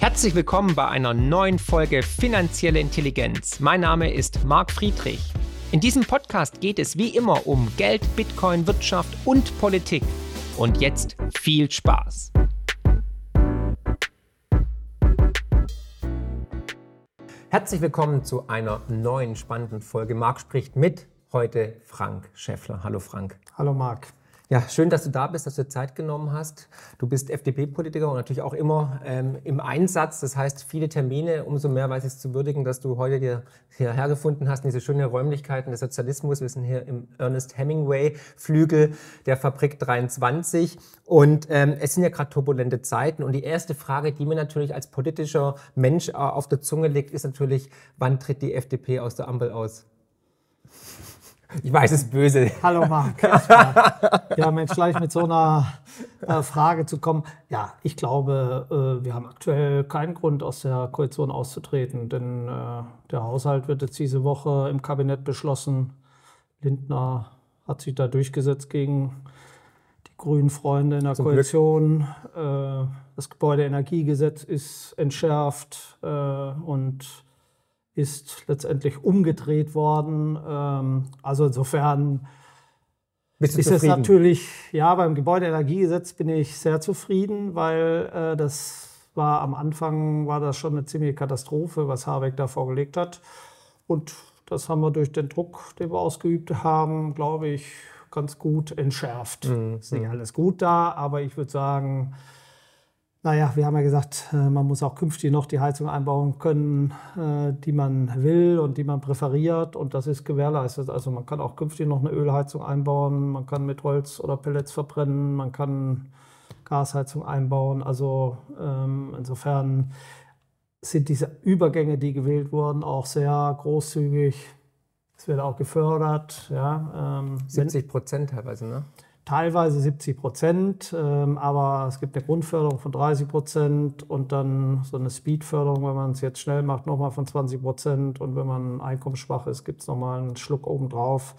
Herzlich willkommen bei einer neuen Folge Finanzielle Intelligenz. Mein Name ist Marc Friedrich. In diesem Podcast geht es wie immer um Geld, Bitcoin, Wirtschaft und Politik. Und jetzt viel Spaß. Herzlich willkommen zu einer neuen spannenden Folge. Marc spricht mit heute Frank Schäffler. Hallo Frank. Hallo Marc. Ja, schön, dass du da bist, dass du Zeit genommen hast. Du bist FDP-Politiker und natürlich auch immer ähm, im Einsatz. Das heißt, viele Termine. Umso mehr weiß ich es zu würdigen, dass du heute dir hierher gefunden hast, in diese schönen Räumlichkeiten des Sozialismus. Wir sind hier im Ernest Hemingway-Flügel der Fabrik 23. Und ähm, es sind ja gerade turbulente Zeiten. Und die erste Frage, die mir natürlich als politischer Mensch äh, auf der Zunge liegt, ist natürlich, wann tritt die FDP aus der Ampel aus? Ich weiß, es ist böse. Hallo Marc. ja, Mensch, gleich mit so einer äh, Frage zu kommen. Ja, ich glaube, äh, wir haben aktuell keinen Grund, aus der Koalition auszutreten, denn äh, der Haushalt wird jetzt diese Woche im Kabinett beschlossen. Lindner hat sich da durchgesetzt gegen die grünen Freunde in der Zum Koalition. Das Gebäudeenergiegesetz ist entschärft und ist letztendlich umgedreht worden. Ähm, also insofern ist es natürlich, ja, beim Gebäudeenergiegesetz bin ich sehr zufrieden, weil äh, das war am Anfang war das schon eine ziemliche Katastrophe, was Habeck da vorgelegt hat. Und das haben wir durch den Druck, den wir ausgeübt haben, glaube ich, ganz gut entschärft. Mhm. Ist nicht alles gut da, aber ich würde sagen, naja, wir haben ja gesagt, äh, man muss auch künftig noch die Heizung einbauen können, äh, die man will und die man präferiert. Und das ist gewährleistet. Also man kann auch künftig noch eine Ölheizung einbauen, man kann mit Holz oder Pellets verbrennen, man kann Gasheizung einbauen. Also ähm, insofern sind diese Übergänge, die gewählt wurden, auch sehr großzügig. Es wird auch gefördert. Ja, ähm, 70 Prozent teilweise, ne? Teilweise 70 Prozent, ähm, aber es gibt eine Grundförderung von 30 Prozent und dann so eine Speedförderung, wenn man es jetzt schnell macht, nochmal von 20 Prozent und wenn man einkommensschwach ist, gibt es nochmal einen Schluck obendrauf.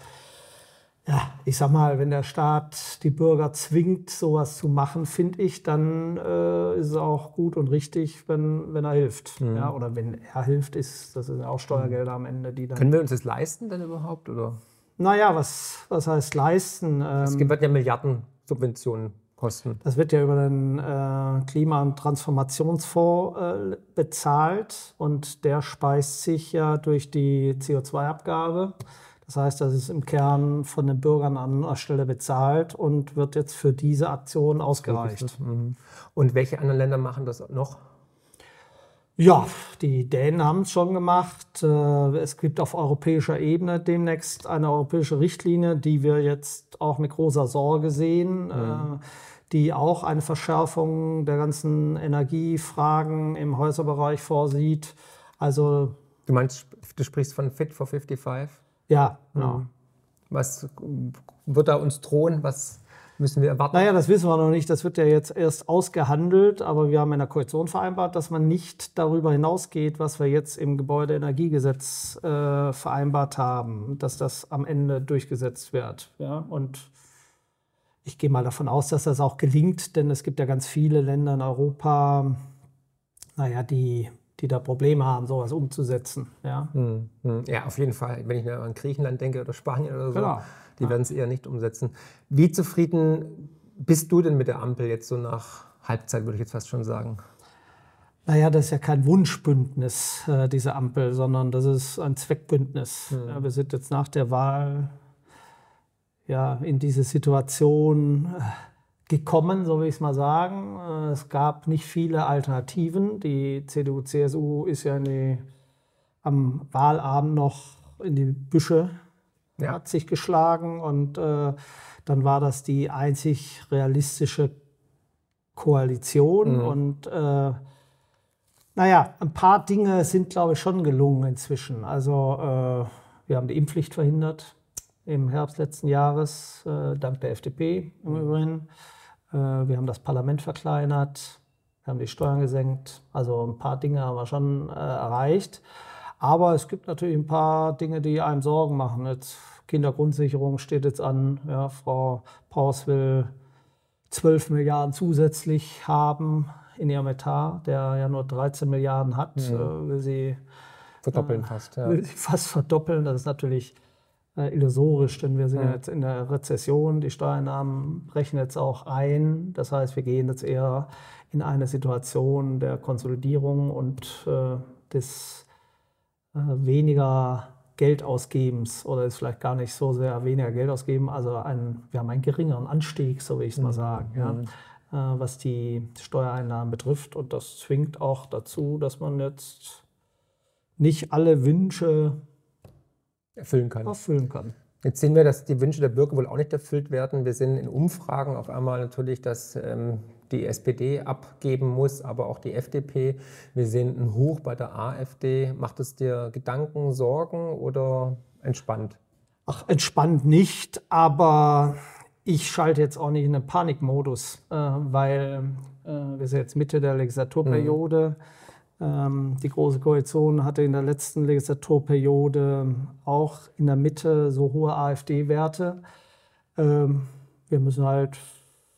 Ja, ich sag mal, wenn der Staat die Bürger zwingt, sowas zu machen, finde ich, dann äh, ist es auch gut und richtig, wenn, wenn er hilft. Mhm. Ja, oder wenn er hilft, ist das sind auch Steuergelder am Ende, die dann. Können wir uns das leisten denn überhaupt? Oder? Naja, was, was heißt leisten? Es ähm, wird ja Milliarden Subventionen kosten. Das wird ja über den äh, Klima- und Transformationsfonds äh, bezahlt und der speist sich ja durch die CO2-Abgabe. Das heißt, das ist im Kern von den Bürgern an der Stelle bezahlt und wird jetzt für diese Aktion ausgereicht. Mhm. Und welche anderen Länder machen das noch? Ja, die Dänen haben es schon gemacht. Äh, es gibt auf europäischer Ebene demnächst eine europäische Richtlinie, die wir jetzt auch mit großer Sorge sehen, äh, mhm. die auch eine Verschärfung der ganzen Energiefragen im Häuserbereich vorsieht. Also du meinst, du sprichst von Fit for 55? Ja, genau. Mhm. Was wird da uns drohen? Was müssen wir erwarten? Naja, das wissen wir noch nicht. Das wird ja jetzt erst ausgehandelt, aber wir haben in der Koalition vereinbart, dass man nicht darüber hinausgeht, was wir jetzt im Gebäudeenergiegesetz äh, vereinbart haben, dass das am Ende durchgesetzt wird. Ja? Und ich gehe mal davon aus, dass das auch gelingt, denn es gibt ja ganz viele Länder in Europa, naja, die die da Probleme haben, sowas umzusetzen. Ja, hm, hm. ja auf jeden Fall. Wenn ich an Griechenland denke oder Spanien oder so, genau. Die werden es eher nicht umsetzen. Wie zufrieden bist du denn mit der Ampel jetzt so nach Halbzeit, würde ich jetzt fast schon sagen? Naja, das ist ja kein Wunschbündnis, äh, diese Ampel, sondern das ist ein Zweckbündnis. Hm. Ja, wir sind jetzt nach der Wahl ja, in diese Situation. Äh, gekommen, so will ich es mal sagen. Äh, es gab nicht viele Alternativen. Die CDU, CSU ist ja die, am Wahlabend noch in die Büsche, ja. hat sich geschlagen und äh, dann war das die einzig realistische Koalition. Mhm. Und äh, naja, ein paar Dinge sind, glaube ich, schon gelungen inzwischen. Also äh, wir haben die Impfpflicht verhindert im Herbst letzten Jahres, äh, dank der FDP im Übrigen. Äh, wir haben das Parlament verkleinert, wir haben die Steuern gesenkt. Also ein paar Dinge haben wir schon äh, erreicht. Aber es gibt natürlich ein paar Dinge, die einem Sorgen machen. Jetzt Kindergrundsicherung steht jetzt an. Ja, Frau Paus will 12 Milliarden zusätzlich haben in ihrem Etat, der ja nur 13 Milliarden hat, mhm. äh, will sie verdoppeln fast. Ja. Will sie fast verdoppeln. Das ist natürlich äh, illusorisch, denn wir sind mhm. jetzt in der Rezession. Die Steuereinnahmen brechen jetzt auch ein. Das heißt, wir gehen jetzt eher in eine Situation der Konsolidierung und äh, des äh, weniger Geldausgebens oder ist vielleicht gar nicht so sehr weniger Geld ausgeben, also ein, wir haben einen geringeren Anstieg, so will ich es mal mhm. sagen, ja, mhm. äh, was die Steuereinnahmen betrifft. Und das zwingt auch dazu, dass man jetzt nicht alle Wünsche erfüllen kann. Erfüllen kann. Jetzt sehen wir, dass die Wünsche der Bürger wohl auch nicht erfüllt werden. Wir sehen in Umfragen auf einmal natürlich, dass ähm, die SPD abgeben muss, aber auch die FDP. Wir sehen ein Hoch bei der AfD. Macht es dir Gedanken, Sorgen oder entspannt? Ach, entspannt nicht, aber ich schalte jetzt auch nicht in den Panikmodus, äh, weil äh, wir sind jetzt Mitte der Legislaturperiode. Mhm ähm, die Große Koalition hatte in der letzten Legislaturperiode auch in der Mitte so hohe AfD-Werte. Ähm, wir müssen halt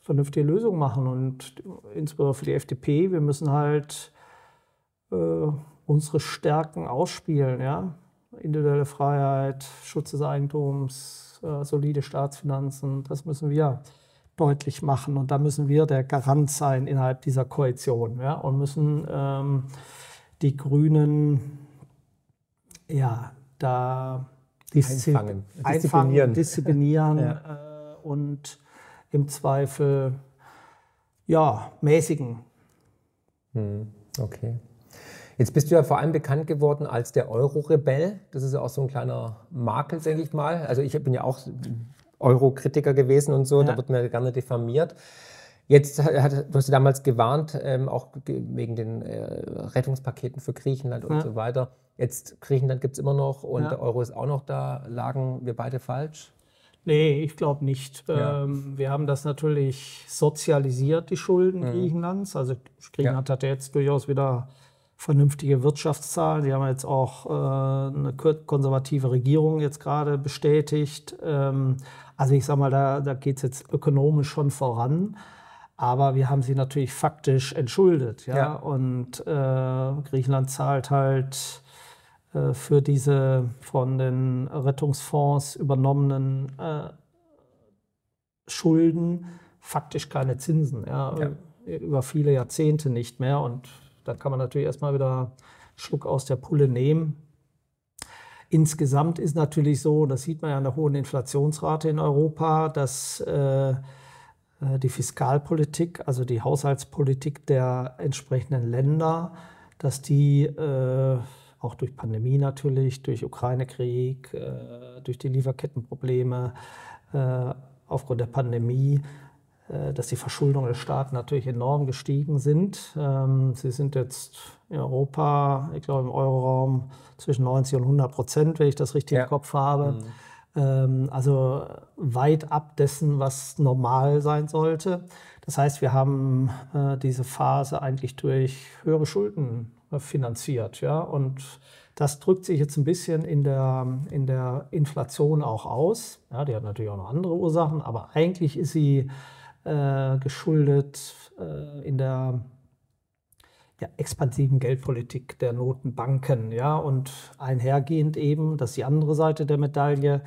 vernünftige Lösungen machen und insbesondere für die FDP, wir müssen halt äh, unsere Stärken ausspielen. Ja? Individuelle Freiheit, Schutz des Eigentums, äh, solide Staatsfinanzen, das müssen wir deutlich machen. Und da müssen wir der Garant sein innerhalb dieser Koalition ja? und müssen ähm, die Grünen ja, da diszi einfangen, disziplinieren, disziplinieren ja. äh, und im Zweifel ja, mäßigen. Hm, okay. Jetzt bist du ja vor allem bekannt geworden als der Euro-Rebell. Das ist ja auch so ein kleiner Makel, denke ich mal. Also ich bin ja auch Euro-Kritiker gewesen und so, ja. da wird mir gerne diffamiert. Jetzt hat, du hast du damals gewarnt, ähm, auch wegen den äh, Rettungspaketen für Griechenland und ja. so weiter. Jetzt Griechenland gibt es immer noch und ja. der Euro ist auch noch da. Lagen wir beide falsch? Nee, ich glaube nicht. Ja. Ähm, wir haben das natürlich sozialisiert, die Schulden mhm. Griechenlands. Also Griechenland hat ja jetzt durchaus wieder vernünftige Wirtschaftszahlen. Die haben jetzt auch äh, eine konservative Regierung jetzt gerade bestätigt. Ähm, also ich sage mal, da, da geht es jetzt ökonomisch schon voran. Aber wir haben sie natürlich faktisch entschuldet. Ja? ja. Und äh, Griechenland zahlt halt für diese von den Rettungsfonds übernommenen äh, Schulden faktisch keine Zinsen. Ja? ja? Über viele Jahrzehnte nicht mehr. Und da kann man natürlich erstmal wieder einen Schluck aus der Pulle nehmen. Insgesamt ist natürlich so, das sieht man ja an der hohen Inflationsrate in Europa, dass äh, äh, die Fiskalpolitik, also die Haushaltspolitik der entsprechenden Länder, dass die äh, auch durch Pandemie natürlich, durch Ukraine-Krieg, äh, durch die Lieferkettenprobleme, äh, aufgrund der Pandemie, äh, dass die Verschuldung der Staaten natürlich enorm gestiegen sind. Ähm, sie sind jetzt in Europa, ich glaube im Euroraum, zwischen 90 und 100 Prozent, wenn ich das richtig ja. im Kopf habe. Mhm. Ähm, also weit ab dessen, was normal sein sollte. Das heißt, wir haben diese Phase eigentlich durch höhere Schulden finanziert. Ja? Und das drückt sich jetzt ein bisschen in der, in der Inflation auch aus. Ja, die hat natürlich auch noch andere Ursachen, aber eigentlich ist sie äh, geschuldet äh, in der ja, expansiven Geldpolitik der Notenbanken. Ja, und einhergehend eben, das ist die andere Seite der Medaille,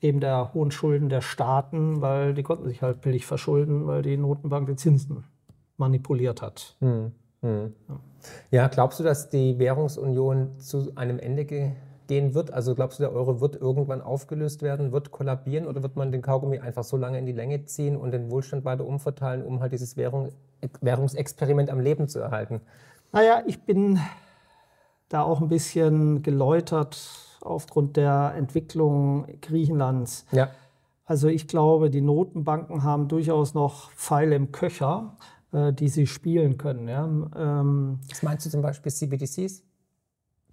eben der hohen Schulden der Staaten, weil die konnten sich halt billig verschulden, weil die Notenbank die Zinsen manipuliert hat. Hm, hm. Ja. glaubst du, dass die Währungsunion zu einem Ende ge gehen wird? Also glaubst du, der Euro wird irgendwann aufgelöst werden, wird kollabieren oder wird man den Kaugummi einfach so lange in die Länge ziehen und den Wohlstand weiter umverteilen, um halt dieses Währung, Währungsexperiment am Leben zu erhalten? Naja, ich bin da auch ein bisschen geläutert aufgrund der Entwicklung Griechenlands. Ja. Also ich glaube, die Notenbanken haben durchaus noch Pfeile im Köcher, die sie spielen können. Ja. Ähm, Was meinst du zum Beispiel CBDCs?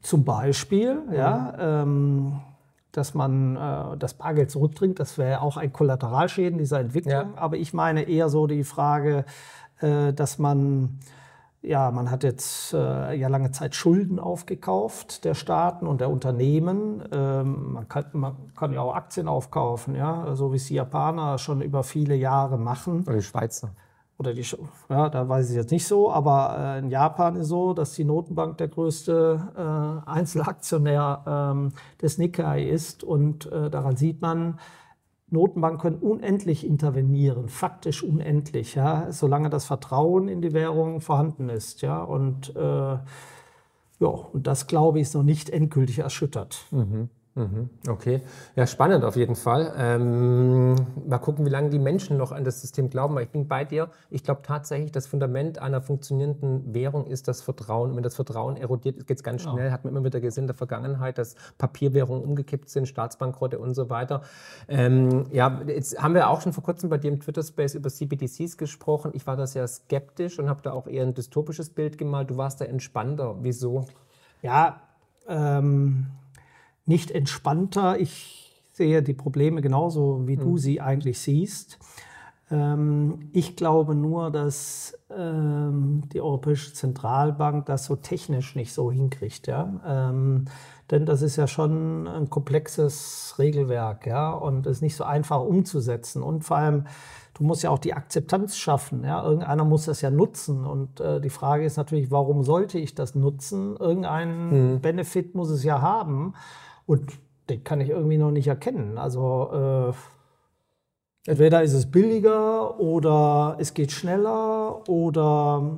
Zum Beispiel, mhm. ja, ähm, dass man äh, das Bargeld zurückdringt, das wäre auch ein Kollateralschäden dieser Entwicklung. Ja. Aber ich meine eher so die Frage, äh, dass man ja, man hat jetzt äh, ja lange Zeit Schulden aufgekauft der Staaten und der Unternehmen. Ähm, man, kann, man kann ja auch Aktien aufkaufen, ja, so wie es die Japaner schon über viele Jahre machen. Oder die Schweizer. Oder die, ja, da weiß ich jetzt nicht so, aber äh, in Japan ist so, dass die Notenbank der größte äh, Einzelaktionär ähm, des Nikkei ist und äh, daran sieht man, Notenbanken können unendlich intervenieren, faktisch unendlich, ja, solange das Vertrauen in die Währung vorhanden ist, ja, und äh, ja, und das glaube ich ist noch nicht endgültig erschüttert. Mhm. Mhm. Okay, ja, spannend auf jeden Fall. Ähm, mal gucken, wie lange die Menschen noch an das System glauben. Ich bin bei dir. Ich glaube tatsächlich, das Fundament einer funktionierenden Währung ist das Vertrauen. Und wenn das Vertrauen erodiert, geht es ganz schnell. Ja. Hat man immer wieder gesehen in der Vergangenheit, dass Papierwährungen umgekippt sind, Staatsbankrotte und so weiter. Ähm, ja, jetzt haben wir auch schon vor kurzem bei dir im Twitter-Space über CBDCs gesprochen. Ich war da sehr skeptisch und habe da auch eher ein dystopisches Bild gemalt. Du warst da entspannter. Wieso? Ja, ähm nicht entspannter. Ich sehe die Probleme genauso, wie mhm. du hm. sie eigentlich siehst. Ähm, ich glaube nur, dass ähm, die Europäische Zentralbank das so technisch nicht so hinkriegt. Ja? Ähm, denn das ist ja schon ein komplexes Regelwerk ja? und ist nicht so einfach umzusetzen. Und vor allem, du musst ja auch die Akzeptanz schaffen. Ja? Irgendeiner muss das ja nutzen. Und äh, die Frage ist natürlich, warum sollte ich das nutzen? Irgendeinen mhm. Benefit muss es ja haben. Und den kann ich irgendwie noch nicht erkennen. Also äh, entweder ist es billiger oder es geht schneller oder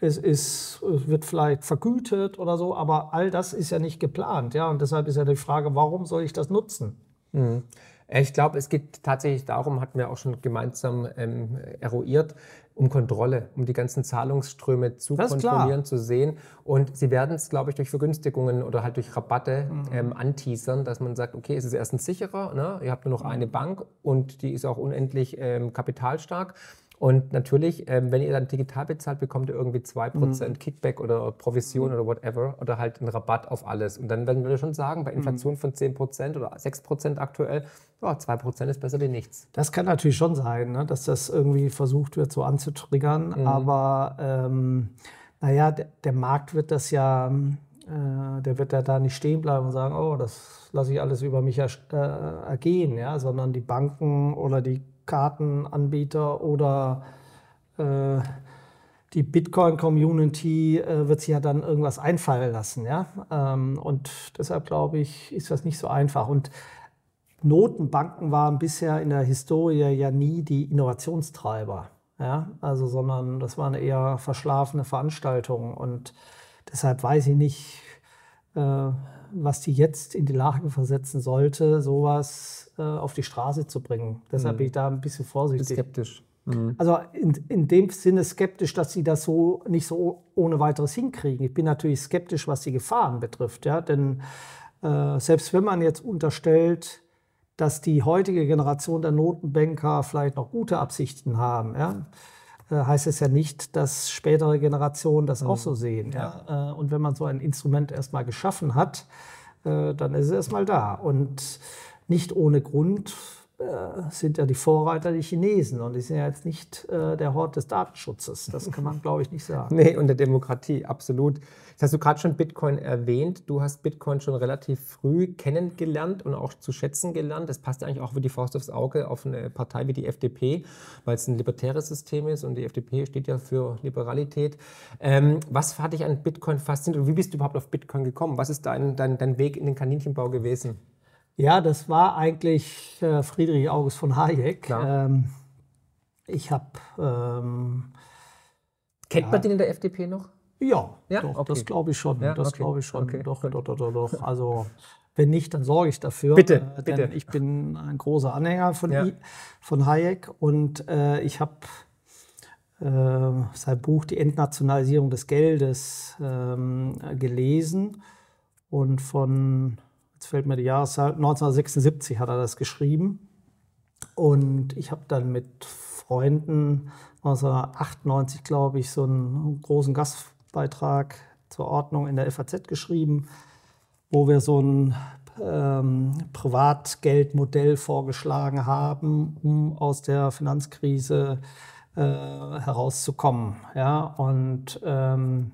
es, ist, es wird vielleicht vergütet oder so, aber all das ist ja nicht geplant. Ja? Und deshalb ist ja die Frage, warum soll ich das nutzen? Mhm. Ich glaube, es geht tatsächlich darum, hatten wir auch schon gemeinsam ähm, eruiert, um Kontrolle, um die ganzen Zahlungsströme zu das kontrollieren, zu sehen. Und sie werden es, glaube ich, durch Vergünstigungen oder halt durch Rabatte mhm. ähm, anteasern, dass man sagt, okay, es ist erstens sicherer, ne? ihr habt nur noch mhm. eine Bank und die ist auch unendlich ähm, kapitalstark. Und natürlich, ähm, wenn ihr dann digital bezahlt, bekommt ihr irgendwie 2% mhm. Kickback oder Provision mhm. oder whatever oder halt einen Rabatt auf alles. Und dann werden wir schon sagen, bei Inflation mhm. von 10% oder 6% aktuell, ja, 2% ist besser wie nichts. Das kann natürlich schon sein, ne, dass das irgendwie versucht wird, so anzutriggern. Mhm. Aber ähm, naja, der, der, Markt wird das ja, äh, der wird ja da nicht stehen bleiben und sagen, oh, das lasse ich alles über mich äh, ergehen, ja, sondern die Banken oder die Kartenanbieter oder äh, die Bitcoin-Community äh, wird sich ja dann irgendwas einfallen lassen. Ja? Ähm, und deshalb glaube ich, ist das nicht so einfach. Und Notenbanken waren bisher in der Historie ja nie die Innovationstreiber. Ja? Also, sondern das waren eher verschlafene Veranstaltungen. Und deshalb weiß ich nicht, äh, was die jetzt in die Lage versetzen sollte, sowas äh, auf die Straße zu bringen. Deshalb mhm. bin ich da ein bisschen vorsichtig. Skeptisch. Mhm. Also in, in dem Sinne skeptisch, dass sie das so nicht so ohne weiteres hinkriegen. Ich bin natürlich skeptisch, was die Gefahren betrifft. Ja? Denn äh, selbst wenn man jetzt unterstellt, dass die heutige Generation der Notenbanker vielleicht noch gute Absichten haben, ja, heißt es ja nicht, dass spätere Generationen das mhm. auch so sehen. Ja. ja. Äh, und wenn man so ein Instrument erstmal geschaffen hat, äh, dann ist es erstmal da. Und nicht ohne Grund sind ja die Vorreiter die Chinesen und die sind ja jetzt nicht der Hort des Datenschutzes. Das kann man, glaube ich, nicht sagen. Nee, und der Demokratie, absolut. Jetzt hast du gerade schon Bitcoin erwähnt. Du hast Bitcoin schon relativ früh kennengelernt und auch zu schätzen gelernt. Das passt eigentlich auch wie die Faust aufs Auge auf eine Partei wie die FDP, weil es ein libertäres System ist und die FDP steht ja für Liberalität. Ähm, was hat dich an Bitcoin fasziniert und wie bist du überhaupt auf Bitcoin gekommen? Was ist dein, dein, dein Weg in den Kaninchenbau gewesen? Ja, das war eigentlich äh, Friedrich August von Hayek. Ähm, ich habe. Ähm, Kennt ja, man den in der FDP noch? Ja, ja? Doch, okay. das glaube ich schon. Ja? Das okay. glaube ich schon. Okay. Doch, doch, doch, doch, doch. Also wenn nicht, dann sorge ich dafür. Bitte, äh, bitte. Ich bin ein großer Anhänger von, ja. von Hayek und äh, ich habe äh, sein Buch Die Entnationalisierung des Geldes ähm, gelesen und von, jetzt fällt mir die Jahreszahl, 1976 hat er das geschrieben und ich habe dann mit Freunden 1998, glaube ich, so einen großen Gast Beitrag zur Ordnung in der FAZ geschrieben, wo wir so ein ähm, Privatgeldmodell vorgeschlagen haben, um aus der Finanzkrise äh, herauszukommen. Ja, und ähm,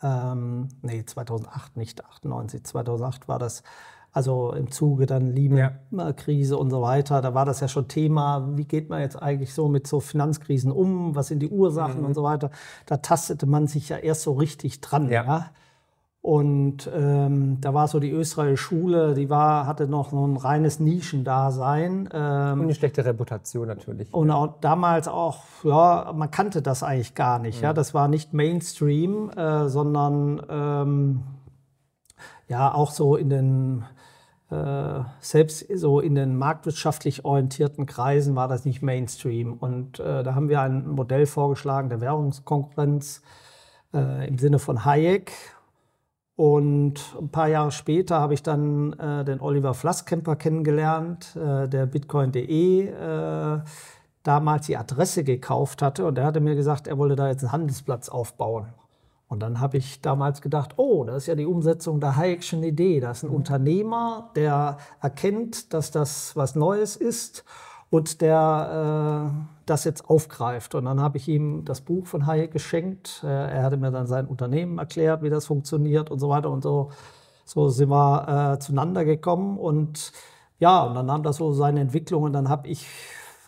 ähm, nee, 2008, nicht 98, 2008 war das. Also im Zuge dann Lehman-Krise und so weiter, da war das ja schon Thema, wie geht man jetzt eigentlich so mit so Finanzkrisen um, was sind die Ursachen mhm. und so weiter. Da tastete man sich ja erst so richtig dran. Ja. ja? Und ähm, da war so die österreichische Schule, die war, hatte noch so ein reines Nischendasein. Ähm, und eine schlechte Reputation natürlich. Und auch damals auch, ja, man kannte das eigentlich gar nicht. Mhm. Ja, das war nicht Mainstream, äh, sondern ähm, ja auch so in den selbst so in den marktwirtschaftlich orientierten Kreisen war das nicht Mainstream. Und äh, da haben wir ein Modell vorgeschlagen der Währungskonkurrenz äh, im Sinne von Hayek. Und ein paar Jahre später habe ich dann äh, den Oliver Flasskemper kennengelernt, äh, der Bitcoin.de äh, damals die Adresse gekauft hatte. Und er hatte mir gesagt, er wolle da jetzt einen Handelsplatz aufbauen. Und dann habe ich damals gedacht, oh, das ist ja die Umsetzung der Hayek'schen Idee. Das ist ein mhm. Unternehmer, der erkennt, dass das was Neues ist und der äh, das jetzt aufgreift. Und dann habe ich ihm das Buch von Hayek geschenkt. Äh, er hatte mir dann sein Unternehmen erklärt, wie das funktioniert und so weiter. Und so, so sind wir äh, zueinander gekommen. Und ja, und dann nahm das so seine Entwicklung. Und dann habe ich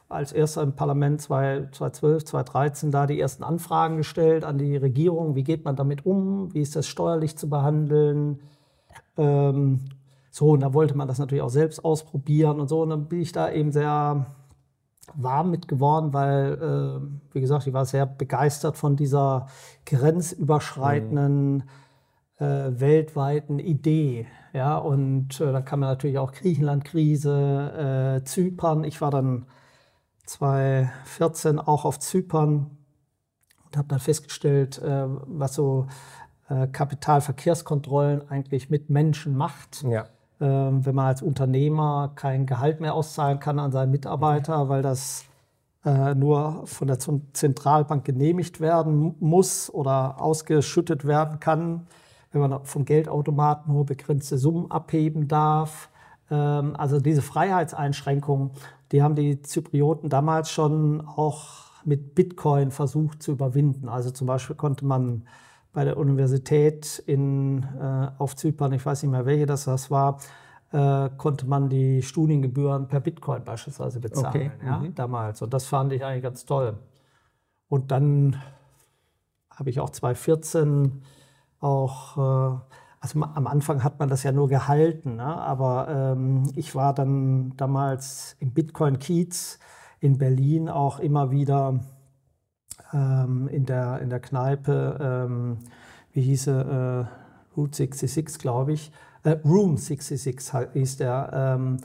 als erster im Parlament 2012, 2013 da die ersten Anfragen gestellt an die Regierung. Wie geht man damit um? Wie ist das steuerlich zu behandeln? Ähm, so, und da wollte man das natürlich auch selbst ausprobieren und so. Und dann bin ich da eben sehr warm mit geworden, weil, äh, wie gesagt, ich war sehr begeistert von dieser grenzüberschreitenden, mhm. äh, weltweiten Idee. Ja, und äh, da kam ja natürlich auch Griechenland-Krise, äh, Zypern. Ich war dann 2014 auch auf Zypern und habe dann festgestellt, äh, was so äh, Kapitalverkehrskontrollen eigentlich mit Menschen macht. Ja. Ähm, wenn man als Unternehmer kein Gehalt mehr auszahlen kann an seinen Mitarbeiter, weil das äh, nur von der Zentralbank genehmigt werden muss oder ausgeschüttet werden kann, wenn man vom Geldautomaten nur begrenzte Summen abheben darf. Ähm, also diese Freiheitseinschränkungen, die haben die Zyprioten damals schon auch mit Bitcoin versucht zu überwinden. Also zum Beispiel konnte man bei der Universität in, äh, auf Zypern, ich weiß nicht mehr welche das, das war, äh, konnte man die Studiengebühren per Bitcoin beispielsweise bezahlen. Okay. Ja, mhm. Damals. Und das fand ich eigentlich ganz toll. Und dann habe ich auch 2014 auch äh, also am Anfang hat man das ja nur gehalten, ne? aber ähm, ich war dann damals im Bitcoin-Kiez in Berlin auch immer wieder ähm, in, der, in der Kneipe, ähm, wie hieße äh, Route 66, glaube ich, äh, Room 66 hieß der, ähm,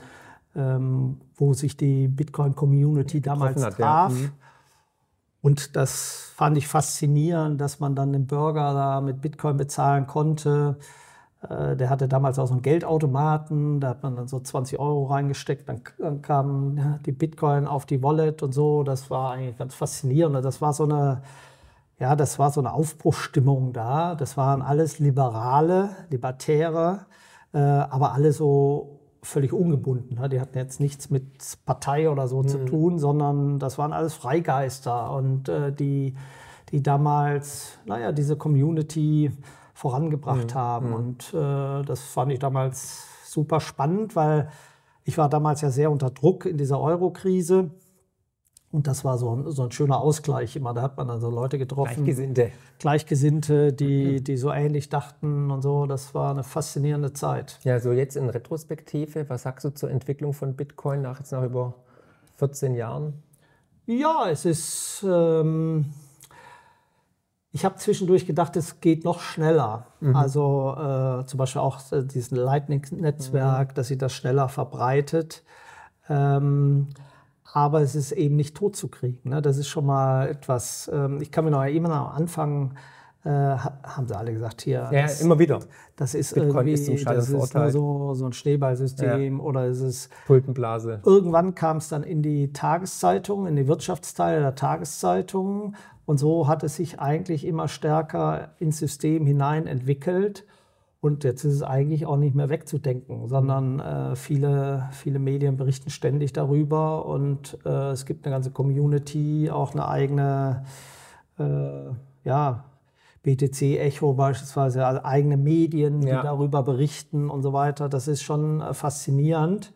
ähm, wo sich die Bitcoin-Community damals hat, traf. Ja. Mhm. Und das fand ich faszinierend, dass man dann den Burger da mit Bitcoin bezahlen konnte. Äh, der hatte damals auch so einen Geldautomaten, da hat man dann so 20 Euro reingesteckt, dann, kamen die Bitcoin auf die Wallet und so. Das war eigentlich ganz faszinierend. Das war so eine, ja, das war so eine Aufbruchstimmung da. Das waren alles Liberale, Libertäre, äh, aber alle so völlig ungebunden. Ne? Die hatten jetzt nichts mit Partei oder so mhm. zu tun, sondern das waren alles Freigeister und äh, die, die damals, naja, diese Community vorangebracht mhm. haben. Mhm. Und äh, das fand ich damals super spannend, weil ich war damals ja sehr unter Druck in dieser Euro-Krise. Und das war so ein, so ein schöner Ausgleich immer. Da hat man dann so Leute getroffen. Gleichgesinnte. Gleichgesinnte, die, mhm. die so ähnlich dachten und so. Das war eine faszinierende Zeit. Ja, so jetzt in Retrospektive, was sagst du zur Entwicklung von Bitcoin nach jetzt nach über 14 Jahren? Ja, es ist. Ähm, ich habe zwischendurch gedacht, es geht noch schneller. Mhm. Also äh, zum Beispiel auch äh, diesen Lightning-Netzwerk, mhm. dass sich das schneller verbreitet. Ähm, aber es ist eben nicht tot zu kriegen. Ne? Das ist schon mal etwas. Ähm, ich kann mir noch erinnern, am Anfang äh, haben sie alle gesagt, hier. Ja, das, immer wieder. Das ist Bitcoin irgendwie, ist zum das ist nur so, so ein Schneeballsystem ja. oder ist es. Tulpenblase. Irgendwann kam es dann in die Tageszeitung, in die Wirtschaftsteile der Tageszeitungen und so hat es sich eigentlich immer stärker ins System hinein entwickelt. Und jetzt ist es eigentlich auch nicht mehr wegzudenken, sondern äh, viele, viele Medien berichten ständig darüber und äh, es gibt eine ganze Community, auch eine eigene äh, ja, BTC Echo beispielsweise, also eigene Medien, die ja. darüber berichten und so weiter. Das ist schon äh, faszinierend.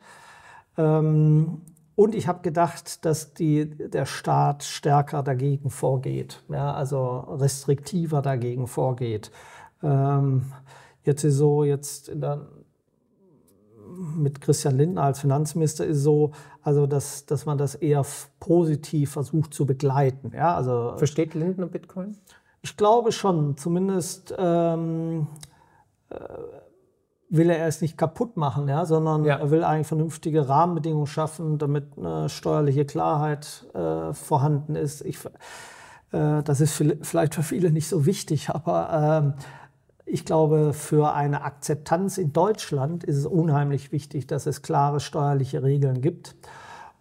Ähm, und ich habe gedacht, dass die, der Staat stärker dagegen vorgeht, ja, also restriktiver dagegen vorgeht. Ähm, jetzt ist so, jetzt der, mit Christian Lindner als Finanzminister ist so, also dass, dass man das eher positiv versucht zu begleiten. Ja, also, Versteht Lindner Bitcoin? Ich glaube schon, zumindest ähm, äh, will er es nicht kaputt machen, ja, sondern ja. er will eigentlich vernünftige Rahmenbedingungen schaffen, damit eine steuerliche Klarheit äh, vorhanden ist. Ich, äh, das ist vielleicht für viele nicht so wichtig, aber äh, ich glaube, für eine Akzeptanz in Deutschland ist es unheimlich wichtig, dass es klare steuerliche Regeln gibt.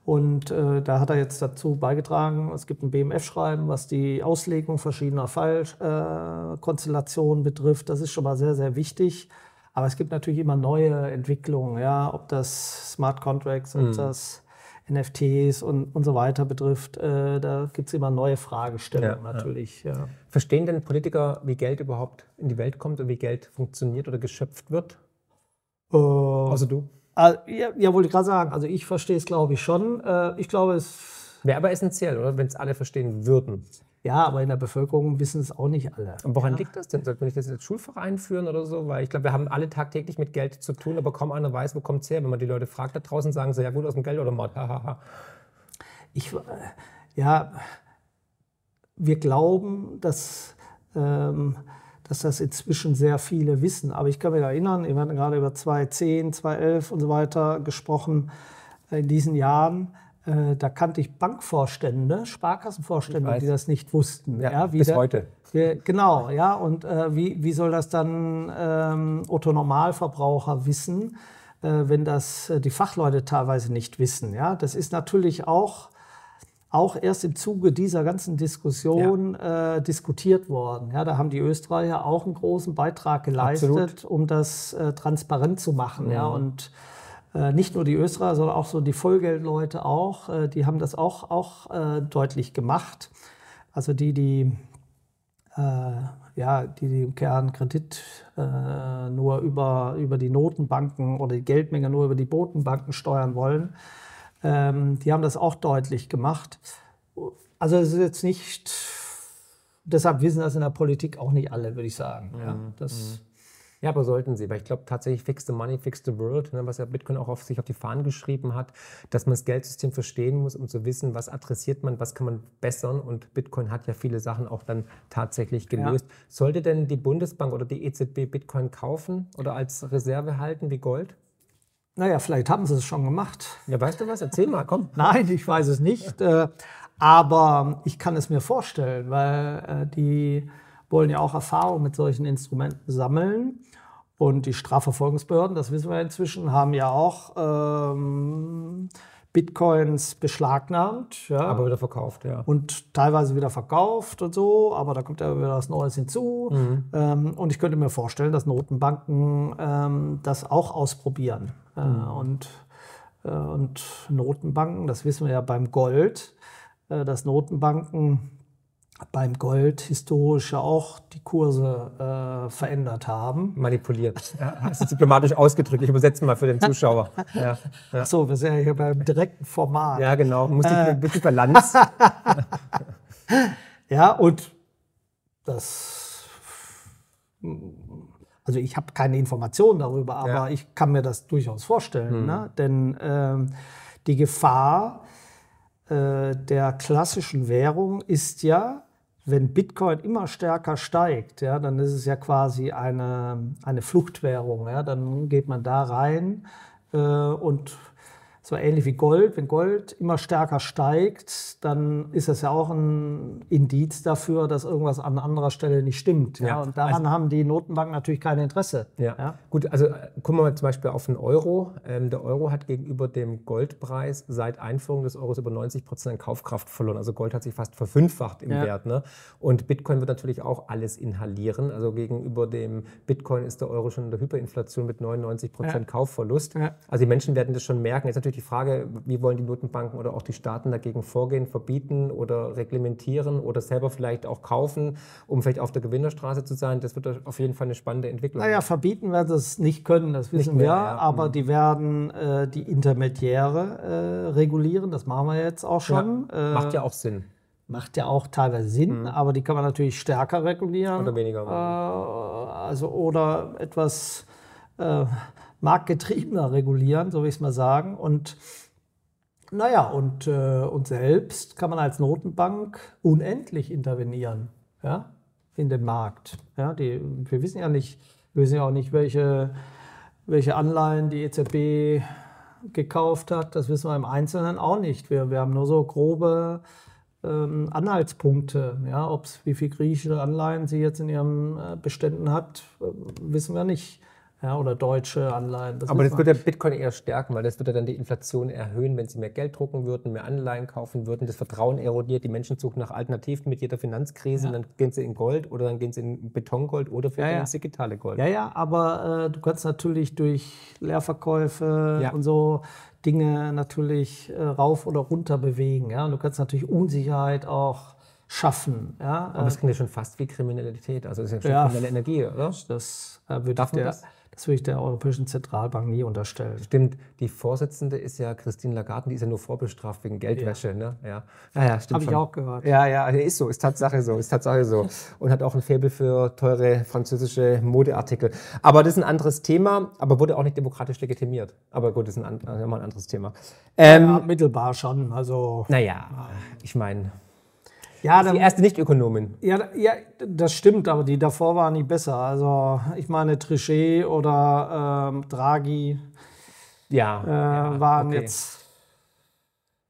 Und äh, da hat er jetzt dazu beigetragen, es gibt ein BMF-Schreiben, was die Auslegung verschiedener Fallkonstellationen äh, betrifft. Das ist schon mal sehr, sehr wichtig. Aber es gibt natürlich immer neue Entwicklungen, ja, ob das Smart Contracts, ob mhm. das NFTs und, und so weiter betrifft. Äh, da gibt es immer neue Fragestellungen ja, natürlich. Ja. Ja. Verstehen denn Politiker, wie Geld überhaupt in die Welt kommt und wie Geld funktioniert oder geschöpft wird? Äh, also du? Äh, ja, ja, wollte ich gerade sagen. Also ich verstehe es, glaube ich, schon. Äh, ich glaube, es wäre aber essentiell, oder? Wenn es alle verstehen würden. Ja, aber in der Bevölkerung wissen es auch nicht alle. Und woran ja. liegt das denn? Sollte man nicht das als Schulfach einführen oder so? Weil ich glaube, wir haben alle tagtäglich mit Geld zu tun, aber kaum einer weiß, wo kommt es her. Wenn man die Leute fragt da draußen, sagen sie, ja gut, aus dem Geld oder Mord. ich, äh, ja, wir glauben, dass, ähm, dass das inzwischen sehr viele wissen. Aber ich kann mich erinnern, wir hatten gerade über 2010, 2011 und so weiter gesprochen in diesen Jahren äh, da kannte ich Bankvorstände, Sparkassenvorstände, die das nicht wussten. Ja, ja bis der, heute. Wir, genau, ja. Und äh, wie, wie soll das dann ähm, Otto Normalverbraucher wissen, äh, wenn das äh, die Fachleute teilweise nicht wissen? Ja, das ist natürlich auch auch erst im Zuge dieser ganzen Diskussion ja. äh, diskutiert worden. Ja, da haben die Österreicher auch einen großen Beitrag geleistet, Absolut. um das äh, transparent zu machen. Mhm. Ja, und nicht nur die Österreicher, sondern auch so die Vollgeldleute auch, äh, die haben das auch, auch äh, deutlich gemacht. Also die, die, ja, die, die im Kern Kredit nur über, über die Notenbanken oder die Geldmenge nur über die Botenbanken steuern wollen, ähm, die haben das auch deutlich gemacht. Also es ist jetzt nicht, deshalb wissen das in der Politik auch nicht alle, würde ich sagen. Ja, mhm. das, mhm. Ja, aber sollten sie, weil ich glaube tatsächlich fix the money, fix the world, ne, was ja Bitcoin auch auf sich auf die Fahnen geschrieben hat, dass man das Geldsystem verstehen muss, um zu wissen, was adressiert man, was kann man bessern und Bitcoin hat ja viele Sachen auch dann tatsächlich gelöst. Ja. Sollte denn die Bundesbank oder die EZB Bitcoin kaufen oder als Reserve halten wie Gold? Naja, vielleicht haben sie es schon gemacht. Ja, weißt du was? Erzähl mal, komm. Nein, ich weiß es nicht. Äh, aber ich kann es mir vorstellen, weil äh, die wollen ja auch Erfahrung mit solchen Instrumenten sammeln. Und die Strafverfolgungsbehörden, das wissen wir inzwischen, haben ja auch ähm, Bitcoins beschlagnahmt. Ja. Aber wieder verkauft, ja. Und teilweise wieder verkauft und so, aber da kommt ja wieder was Neues hinzu. Mhm. Ähm, und ich könnte mir vorstellen, dass Notenbanken ähm, das auch ausprobieren. Äh, mhm. Äh, und, äh, und Notenbanken, das wissen wir ja beim Gold, äh, dass Notenbanken beim Gold historisch ja auch die Kurse äh, verändert haben. Manipuliert. Ja, das ist diplomatisch ausgedrückt. Ich übersetze mal für den Zuschauer. Ja, ja. Achso, wir sind ja hier beim direkten Format. Ja, genau. Muss ich äh. bisschen Balance. ja, und das. Also ich habe keine Informationen darüber, aber ja. ich kann mir das durchaus vorstellen. Hm. Ne? Denn ähm, die Gefahr äh, der klassischen Währung ist ja, wenn Bitcoin immer stärker steigt, ja, dann ist es ja quasi eine, eine Fluchtwährung. Ja, dann geht man da rein äh, und so ähnlich wie Gold. Wenn Gold immer stärker steigt, dann ist das ja auch ein Indiz dafür, dass irgendwas an anderer Stelle nicht stimmt. Ja? ja und daran also, haben die Notenbanken natürlich kein Interesse. Ja. ja. Gut, also äh, gucken wir mal zum Beispiel auf den Euro. Ähm, der Euro hat gegenüber dem Goldpreis seit Einführung des Euros über 90 Prozent an Kaufkraft verloren. Also Gold hat sich fast verfünffacht im ja. Wert. Ne? Und Bitcoin wird natürlich auch alles inhalieren. Also gegenüber dem Bitcoin ist der Euro schon in der Hyperinflation mit 99 Prozent Kaufverlust. Also die Menschen werden das schon merken. Jetzt natürlich natürlich die Frage, wie wollen die Notenbanken oder auch die Staaten dagegen vorgehen, verbieten oder reglementieren oder selber vielleicht auch kaufen, um vielleicht auf der Gewinnerstraße zu sein. Das wird auf jeden Fall eine spannende Entwicklung. Naja, verbieten werden sie es nicht können, das wissen mehr, wir, ja. aber mhm. die werden äh, die Intermediäre äh, regulieren, das machen wir jetzt auch schon. Ja, macht ja auch Sinn. Macht ja auch teilweise Sinn, mhm. aber die kann man natürlich stärker regulieren. Oder weniger. Äh, also, oder etwas äh, marktgetriebener regulieren, so will ich es mal sagen. Und naja, und, äh, und selbst kann man als Notenbank unendlich intervenieren ja, in den Markt. Ja, die, wir wissen ja nicht, wir wissen ja auch nicht, welche, welche Anleihen die EZB gekauft hat. Das wissen wir im Einzelnen auch nicht. Wir, wir haben nur so grobe ähm, Anhaltspunkte. Ja, ob's, wie viel griechische Anleihen sie jetzt in ihren äh, Beständen hat, äh, wissen wir nicht. Ja, oder deutsche Anleihen. Das Aber das würde der Bitcoin eher stärken, weil das würde dann die Inflation erhöhen, wenn sie mehr Geld drucken würden, mehr Anleihen kaufen würden. Das Vertrauen erodiert, die Menschen suchen nach Alternativen mit jeder Finanzkrise. Ja. Dann gehen sie in Gold oder dann gehen sie in Betongold oder vielleicht ja, ja. ins digitale Gold. Ja, ja, aber äh, du kannst natürlich durch Leerverkäufe ja. und so Dinge natürlich äh, rauf oder runter bewegen. Ja? Und du kannst natürlich Unsicherheit auch schaffen. Ja? Aber es klingt ja schon fast wie Kriminalität. Also es ist ja schon ja, kriminelle Energie, oder? Das äh, würde ich der, das? Das würde ich der Europäischen Zentralbank nie unterstellen. Stimmt. Die Vorsitzende ist ja Christine Lagarde, die ist ja nur vorbestraft wegen Geldwäsche. Ja, ne? ja. ja, ja stimmt. Habe ich auch gehört. Ja, ja, ist so, ist Tatsache so, ist Tatsache so. Und hat auch ein Faible für teure französische Modeartikel. Aber das ist ein anderes Thema, aber wurde auch nicht demokratisch legitimiert. Aber gut, das ist ein, ein anderes Thema. Ähm, ja, mittelbar schon. Also, naja, ich meine. Ja, dann, die erste Nicht-Ökonomin. Ja, ja, das stimmt, aber die davor waren nicht besser. Also ich meine, Trichet oder ähm, Draghi ja, äh, ja, waren okay. jetzt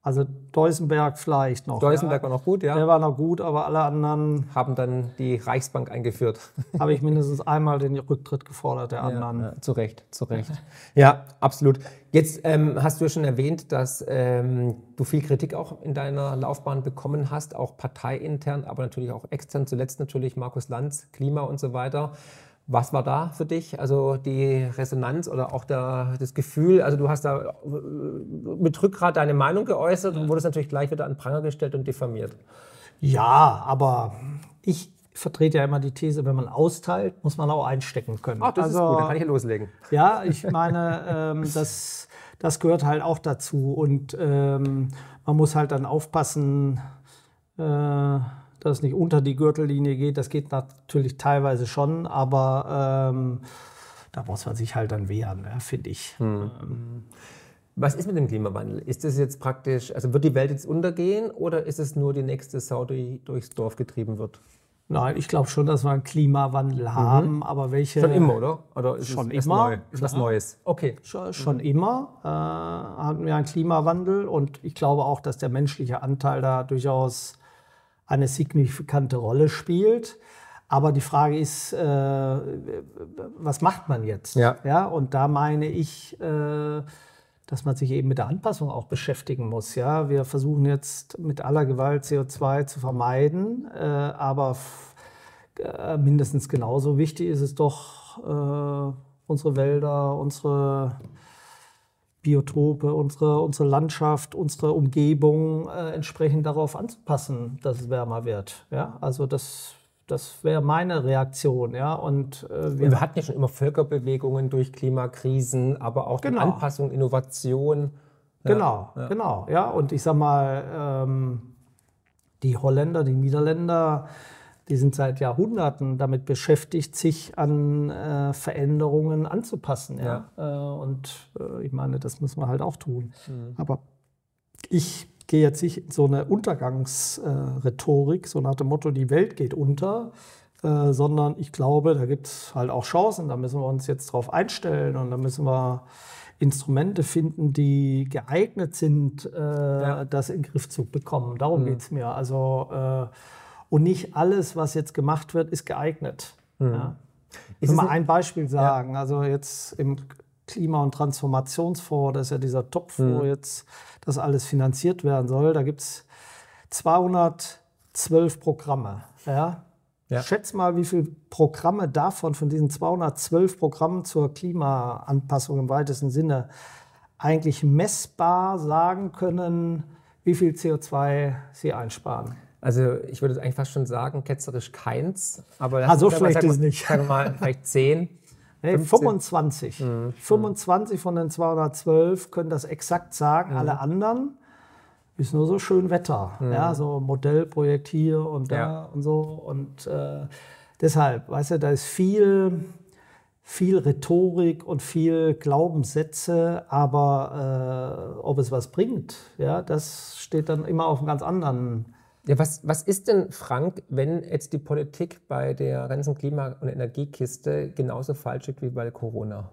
also Deusenberg vielleicht noch. Deusenberg ja. war noch gut, ja. Der war noch gut, aber alle anderen. Haben dann die Reichsbank eingeführt. Habe ich mindestens einmal den Rücktritt gefordert, der anderen. Ja, zu Recht, zu Recht. Ja, absolut. Jetzt ähm, hast du ja schon erwähnt, dass ähm, du viel Kritik auch in deiner Laufbahn bekommen hast, auch parteiintern, aber natürlich auch extern. Zuletzt natürlich Markus Lanz, Klima und so weiter. Was war da für dich? Also die Resonanz oder auch der, das Gefühl, also du hast da äh, mit Rückgrat deine Meinung geäußert und wurdest natürlich gleich wieder an Pranger gestellt und diffamiert. Ja, aber ich vertrete ja immer die These, wenn man austeilt, muss man auch einstecken können. Ach, das also, ist gut, dann kann ich ja loslegen. Ja, ich meine, ähm, das, das gehört halt auch dazu und ähm, man muss halt dann aufpassen, äh, dass es nicht unter die Gürtellinie geht. Das geht natürlich teilweise schon, aber ähm, da muss man sich halt dann wehren, ja, finde ich. Hm. Ähm, was ist mit dem Klimawandel? Ist das jetzt praktisch, also wird die Welt jetzt untergehen oder ist es nur die nächste Sau, die durchs Dorf getrieben wird? Nein, ich glaube schon, dass wir einen Klimawandel mhm. haben, aber welche. Schon immer, oder? Oder ist schon es immer? Neu? Ist was Neues? Okay. Schon, schon mhm. immer äh, hatten wir einen Klimawandel und ich glaube auch, dass der menschliche Anteil da durchaus eine signifikante Rolle spielt. Aber die Frage ist, äh, was macht man jetzt? Ja. ja und da meine ich, äh, dass man sich eben mit der Anpassung auch beschäftigen muss. Ja, wir versuchen jetzt mit aller Gewalt CO2 zu vermeiden, äh, aber äh, mindestens genauso wichtig ist es doch, äh, unsere Wälder, unsere Biotope, unsere, unsere Landschaft, unsere Umgebung äh, entsprechend darauf anzupassen, dass es wärmer wird. Ja? Also das, das wäre meine Reaktion. Ja? Und, äh, wir, wir hatten ja schon immer Völkerbewegungen durch Klimakrisen, aber auch genau. Anpassung, Innovation. Genau, ja. genau. Ja? Und ich sage mal, ähm, die Holländer, die Niederländer, die sind seit Jahrhunderten damit beschäftigt, sich an äh, Veränderungen anzupassen. Ja? ja. Äh, und äh, ich meine, das müssen wir halt auch tun. Mhm. Aber ich gehe jetzt nicht in so eine Untergangsrhetorik, so nach dem Motto, die Welt geht unter, äh, sondern ich glaube, da gibt es halt auch Chancen, da müssen wir uns jetzt drauf einstellen und da müssen wir Instrumente finden, die geeignet sind, äh, ja. das in den Griff zu bekommen. Darum mhm. geht es mir. Also äh, und nicht alles, was jetzt gemacht wird, ist geeignet. Mhm. Ja. Ich will mal ein Beispiel sagen. Ja. Also jetzt im Klima- und Transformationsfonds, das ist ja dieser Topf, mhm. wo jetzt das alles finanziert werden soll. Da gibt es 212 Programme. Ja? Ja. Schätz mal, wie viele Programme davon, von diesen 212 Programmen zur Klimaanpassung im weitesten Sinne, eigentlich messbar sagen können, wie viel CO2 sie einsparen? Also ich würde eigentlich fast schon sagen, ketzerisch keins. Aber ah, so schlecht ist es nicht. Sagen mal, vielleicht 10. Nee, 25. Mhm. 25 von den 212 können das exakt sagen. Mhm. Alle anderen ist nur so schön Wetter. Mhm. Ja, so Modellprojekt hier und da ja. und so. Und äh, deshalb, weißt du, da ist viel, viel Rhetorik und viel Glaubenssätze, aber äh, ob es was bringt, ja, das steht dann immer auf einem ganz anderen ja, was, was ist denn, Frank, wenn jetzt die Politik bei der ganzen Klima- und Energiekiste genauso falsch ist wie bei Corona?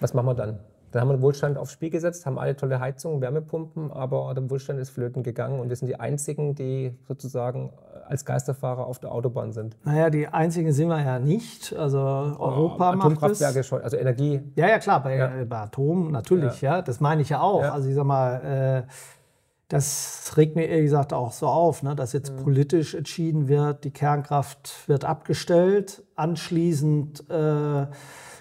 Was machen wir dann? Dann haben wir den Wohlstand aufs Spiel gesetzt, haben alle tolle Heizungen, Wärmepumpen, aber der Wohlstand ist flöten gegangen und wir sind die Einzigen, die sozusagen als Geisterfahrer auf der Autobahn sind. Naja, die Einzigen sind wir ja nicht. Also Europa oh, Atomkraftwerke schon, also Energie. Ja, ja, klar, bei, ja. bei Atom natürlich, ja. ja. Das meine ich ja auch. Ja. Also ich sag mal, äh, das regt mir ehrlich gesagt auch so auf, ne, dass jetzt mhm. politisch entschieden wird, die Kernkraft wird abgestellt, anschließend äh,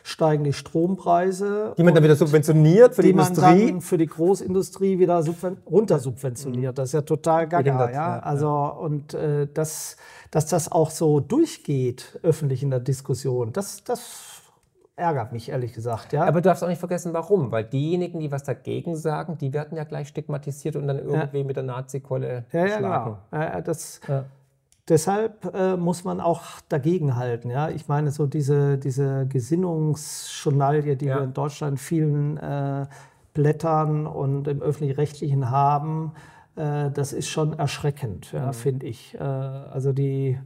steigen die Strompreise. Die man dann wieder subventioniert für die, die Industrie? Die man dann für die Großindustrie wieder runtersubventioniert. Mhm. Das ist ja total gaga. Ja? Also, und äh, das, dass das auch so durchgeht, öffentlich in der Diskussion, das, das ärgert mich, ehrlich gesagt. Ja? Aber du darfst auch nicht vergessen, warum. Weil diejenigen, die was dagegen sagen, die werden ja gleich stigmatisiert und dann irgendwie ja. mit der Nazi-Kolle ja, geschlagen. Ja, genau. das, ja. Deshalb äh, muss man auch dagegen halten. Ja? Ich meine, so diese, diese Gesinnungsjournalie, die wir in Deutschland vielen äh, Blättern und im Öffentlich-Rechtlichen haben, äh, das ist schon erschreckend, mhm. finde ich. Äh, also die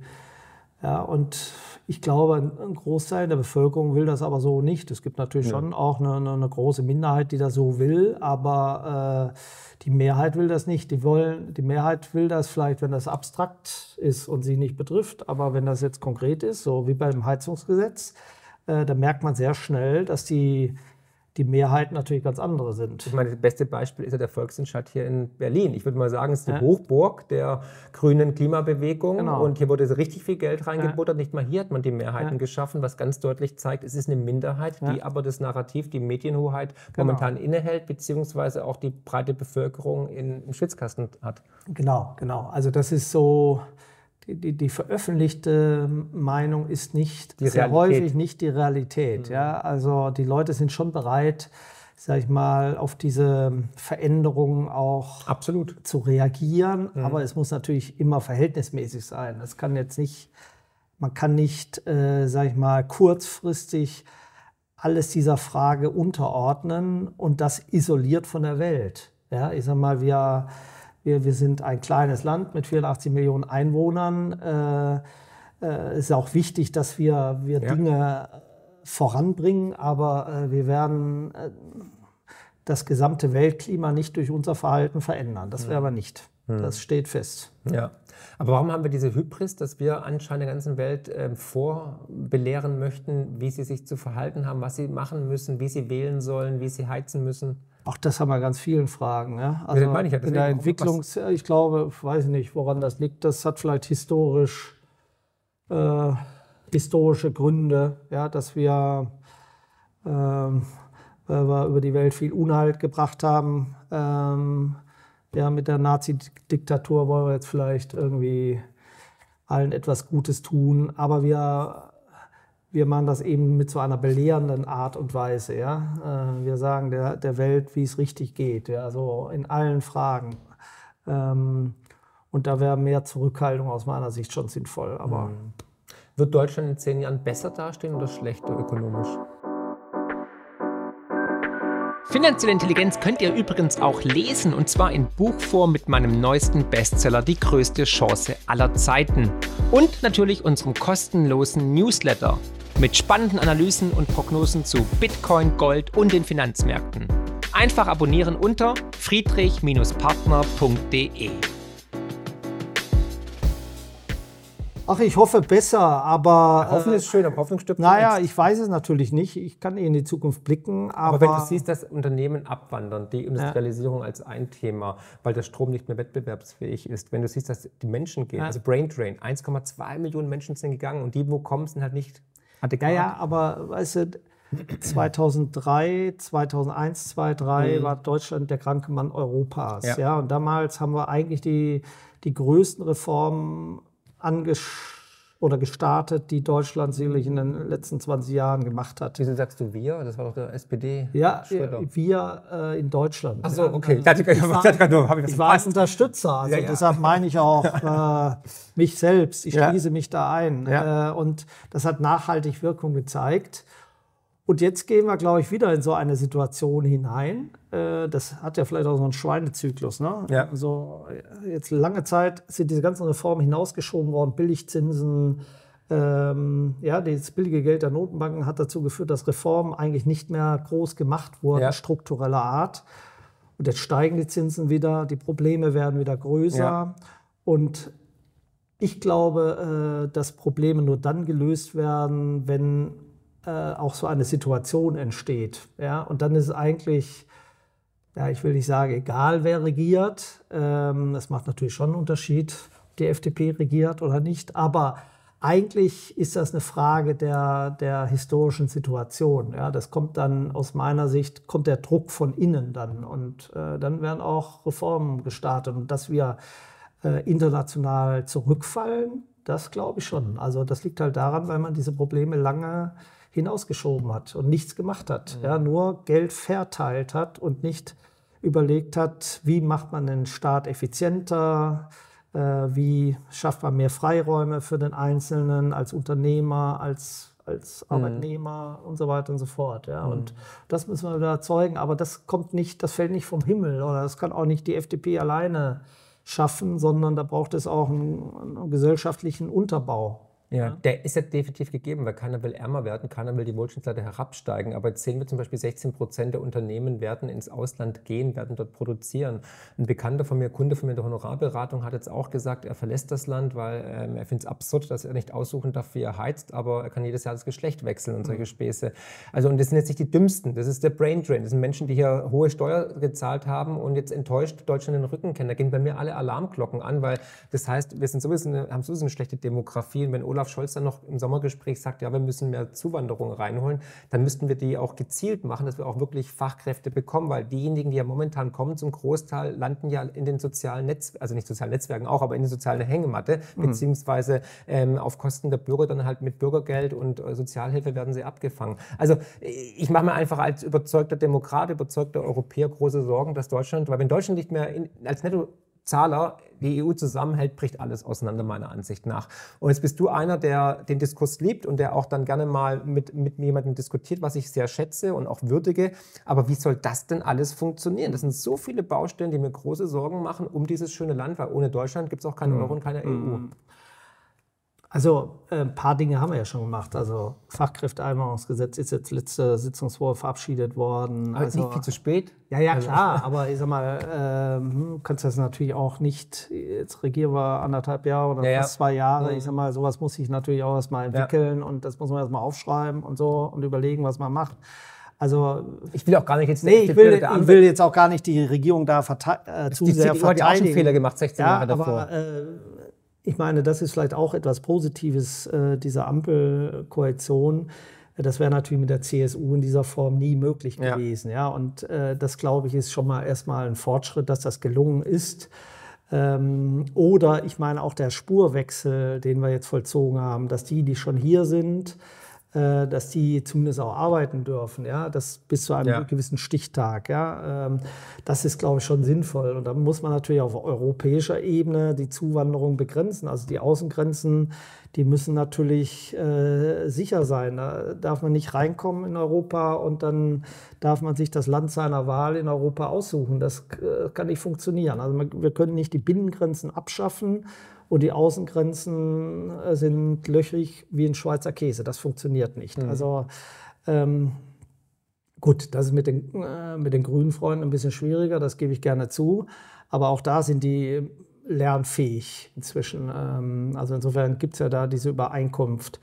ja, und ich glaube, ein Großteil der Bevölkerung will das aber so nicht. Es gibt natürlich ja. schon auch eine, eine, große Minderheit, die das so will, aber äh, die Mehrheit will das nicht. Die, wollen, die Mehrheit will das vielleicht, wenn das abstrakt ist und sie nicht betrifft, aber wenn das jetzt konkret ist, so wie beim Heizungsgesetz, äh, da merkt man sehr schnell, dass die die Mehrheit natürlich ganz andere sind. Ich meine, das beste Beispiel ist ja der Volksentscheid hier in Berlin. Ich würde mal sagen, es ist die ja. Hochburg der grünen Klimabewegung. Genau. Und hier wurde richtig viel Geld reingebuttert. Ja. Nicht mal hier hat man die Mehrheiten ja. geschaffen, was ganz deutlich zeigt, es ist eine Minderheit, die aber das Narrativ, die Medienhoheit genau. momentan innehält, beziehungsweise auch die breite Bevölkerung in, im Schwitzkasten hat. Genau, genau. Also das ist so die, die, veröffentlichte Meinung ist nicht die sehr Realität. häufig nicht die Realität. Mhm. Ja? Also die Leute sind schon bereit, sag ich mal, auf diese Veränderungen auch Absolut. zu reagieren. Mhm. Aber es muss natürlich immer verhältnismäßig sein. Das kann jetzt nicht, man kann nicht, äh, sag ich mal, kurzfristig alles dieser Frage unterordnen und das isoliert von der Welt. Ja, ich sag mal, wir wir, wir sind ein kleines Land mit 84 Millionen Einwohnern. Äh, äh, es ist auch wichtig, dass wir, wir ja. Dinge voranbringen, aber äh, wir werden äh, das gesamte Weltklima nicht durch unser Verhalten verändern. Das werden wir nicht. Hm. Das steht fest. Ja. Aber warum haben wir diese Hybris, dass wir anscheinend der ganzen Welt äh, vorbelehren möchten, wie sie sich zu verhalten haben, was sie machen müssen, wie sie wählen sollen, wie sie heizen müssen? Auch das haben wir ganz vielen Fragen. Ja? Also ja, ich, in der Entwicklung, ich glaube, ich weiß nicht, woran das liegt. Das hat vielleicht historisch äh, historische Gründe, ja, dass wir, äh, weil wir über die Welt viel Unhalt gebracht haben. Ähm, ja, mit der Nazi-Diktatur wollen wir jetzt vielleicht irgendwie allen etwas Gutes tun, aber wir wir machen das eben mit so einer belehrenden Art und Weise. Ja? Äh, wir sagen der, der Welt, wie es richtig geht, ja? so in allen Fragen. Ähm, und da wäre mehr Zurückhaltung aus meiner Sicht schon sinnvoll. Aber mhm. Wird Deutschland in zehn Jahren besser dastehen oder schlechter ökonomisch? Finanzielle Intelligenz könnt ihr übrigens auch lesen und zwar in Buchform mit meinem neuesten Bestseller Die größte Chance aller Zeiten und natürlich unserem kostenlosen Newsletter mit spannenden Analysen und Prognosen zu Bitcoin, Gold und den Finanzmärkten. Einfach abonnieren unter friedrich-partner.de. Ach, ich hoffe besser, aber. Hoffen ist schön, aber Hoffnung stirbt Naja, ich weiß es natürlich nicht. Ich kann eh in die Zukunft blicken. Aber, aber wenn du siehst, dass Unternehmen abwandern, die Industrialisierung ja. als ein Thema, weil der Strom nicht mehr wettbewerbsfähig ist, wenn du siehst, dass die Menschen gehen, ja. also Brain Drain, 1,2 Millionen Menschen sind gegangen und die, wo kommen, sind halt nicht adäquat. Ja, ja, aber weißt du, 2003, 2001, 2003 mhm. war Deutschland der kranke Mann Europas. Ja. ja. und damals haben wir eigentlich die, die größten Reformen angeschaut oder gestartet, die Deutschland sicherlich in den letzten 20 Jahren gemacht hat. Wieso sagst du wir? Das war doch der SPD. Ja, wir äh, in Deutschland. Ach so, okay. Ja, ich, ich, war, ich, ich war ein Unterstützer, also ja, ja. deshalb meine ich auch äh, mich selbst. Ich schließe mich da ein. Äh, und das hat nachhaltig Wirkung gezeigt. Und jetzt gehen wir, glaube ich, wieder in so eine Situation hinein. Äh, das hat ja vielleicht auch so einen Schweinezyklus. Ne? Ja. Also jetzt lange Zeit sind diese ganzen Reformen hinausgeschoben worden, Billigzinsen. Ähm, ja, das billige Geld der Notenbanken hat dazu geführt, dass Reformen eigentlich nicht mehr groß gemacht wurden, ja. struktureller Art. Und jetzt steigen die Zinsen wieder, die Probleme werden wieder größer. Ja. Und ich glaube, äh, dass Probleme nur dann gelöst werden, wenn äh, auch so eine Situation entsteht. Ja? Und dann ist es eigentlich, ja, ich will nicht sagen, egal wer regiert. Ähm, das macht natürlich schon einen Unterschied, ob die FDP regiert oder nicht. Aber eigentlich ist das eine Frage der, der historischen Situation. Ja, das kommt dann aus meiner Sicht, kommt der Druck von innen dann. Und äh, dann werden auch Reformen gestartet. Und dass wir äh, international zurückfallen, das glaube ich schon. Also das liegt halt daran, weil man diese Probleme lange hinausgeschoben hat und nichts gemacht hat. Mhm. Ja, nur Geld verteilt hat und nicht überlegt hat, wie macht man den Staat effizienter, äh, wie schafft man mehr Freiräume für den Einzelnen als Unternehmer, als, als mhm. Arbeitnehmer und so weiter und so fort. Ja. Mhm. Und das müssen wir wieder erzeugen, aber das kommt nicht, das fällt nicht vom Himmel oder das kann auch nicht die FDP alleine schaffen, sondern da braucht es auch einen, einen gesellschaftlichen Unterbau. Ja, der ist ja definitiv gegeben, weil keiner will ärmer werden, keiner will die Wohlstandsleiter herabsteigen. Aber jetzt sehen wir zum Beispiel, 16 Prozent der Unternehmen werden ins Ausland gehen, werden dort produzieren. Ein Bekannter von mir, Kunde von mir in der Honorarberatung, hat jetzt auch gesagt, er verlässt das Land, weil ähm, er findet es absurd, dass er nicht aussuchen darf, wie er heizt, aber er kann jedes Jahr das Geschlecht wechseln und solche mhm. Späße. Also, und das sind jetzt nicht die Dümmsten, das ist der Brain Drain. Das sind Menschen, die hier hohe Steuer gezahlt haben und jetzt enttäuscht Deutschland den Rücken kennen. Da gehen bei mir alle Alarmglocken an, weil das heißt, wir sind sowieso eine, haben sowieso eine schlechte Demografie. Und wenn Olaf Scholz dann noch im Sommergespräch sagt, ja, wir müssen mehr Zuwanderung reinholen, dann müssten wir die auch gezielt machen, dass wir auch wirklich Fachkräfte bekommen, weil diejenigen, die ja momentan kommen, zum Großteil landen ja in den sozialen Netzwerken, also nicht sozialen Netzwerken auch, aber in den sozialen Hängematte, mhm. beziehungsweise ähm, auf Kosten der Bürger dann halt mit Bürgergeld und äh, Sozialhilfe werden sie abgefangen. Also ich mache mir einfach als überzeugter Demokrat, überzeugter Europäer große Sorgen, dass Deutschland, weil wenn Deutschland nicht mehr in, als Netto Zahler die EU zusammenhält, bricht alles auseinander, meiner Ansicht nach. Und jetzt bist du einer, der den Diskurs liebt und der auch dann gerne mal mit, mit jemandem diskutiert, was ich sehr schätze und auch würdige. Aber wie soll das denn alles funktionieren? Das sind so viele Baustellen, die mir große Sorgen machen um dieses schöne Land, weil ohne Deutschland gibt es auch keinen mhm. Euro und keine EU. Also äh, ein paar Dinge haben wir ja schon gemacht. Also Fachkräfteeinwanderungsgesetz ist jetzt letzte Sitzungswoche verabschiedet worden. Aber also, nicht viel zu spät? Ja, ja, also, klar. aber ich sag mal, ähm, kannst das natürlich auch nicht, jetzt regieren wir anderthalb Jahre oder ja, fast zwei Jahre. Mhm. Ich sag mal, sowas muss sich natürlich auch erstmal entwickeln ja. und das muss man erstmal aufschreiben und so und überlegen, was man macht. Also ich will auch gar nicht jetzt. Nee, ich will, ich will jetzt auch gar nicht die Regierung da äh, zu die sehr CDU verteidigen. Hat ja auch schon Fehler gemacht, 16 ja, Jahre davor. Aber, äh, ich meine, das ist vielleicht auch etwas Positives äh, dieser Ampelkoalition. Das wäre natürlich mit der CSU in dieser Form nie möglich gewesen. Ja. ja? Und äh, das, glaube ich, ist schon mal erstmal ein Fortschritt, dass das gelungen ist. Ähm, oder ich meine auch der Spurwechsel, den wir jetzt vollzogen haben, dass die, die schon hier sind, dass die zumindest auch arbeiten dürfen, ja, das bis zu einem ja. gewissen Stichtag, ja, ähm, das ist, glaube ich, schon sinnvoll. Und da muss man natürlich auf europäischer Ebene die Zuwanderung begrenzen, also die Außengrenzen, die müssen natürlich äh, sicher sein. Da darf man nicht reinkommen in Europa und dann darf man sich das Land seiner Wahl in Europa aussuchen. Das äh, kann nicht funktionieren. Also man, wir können nicht die Binnengrenzen abschaffen und die Außengrenzen äh, sind löchrig wie ein Schweizer Käse. Das funktioniert nicht. Mhm. Also ähm, gut, das ist mit den, äh, mit den grünen Freunden ein bisschen schwieriger, das gebe ich gerne zu. Aber auch da sind die lernfähig inzwischen. Ähm, also insofern gibt es ja da diese Übereinkunft,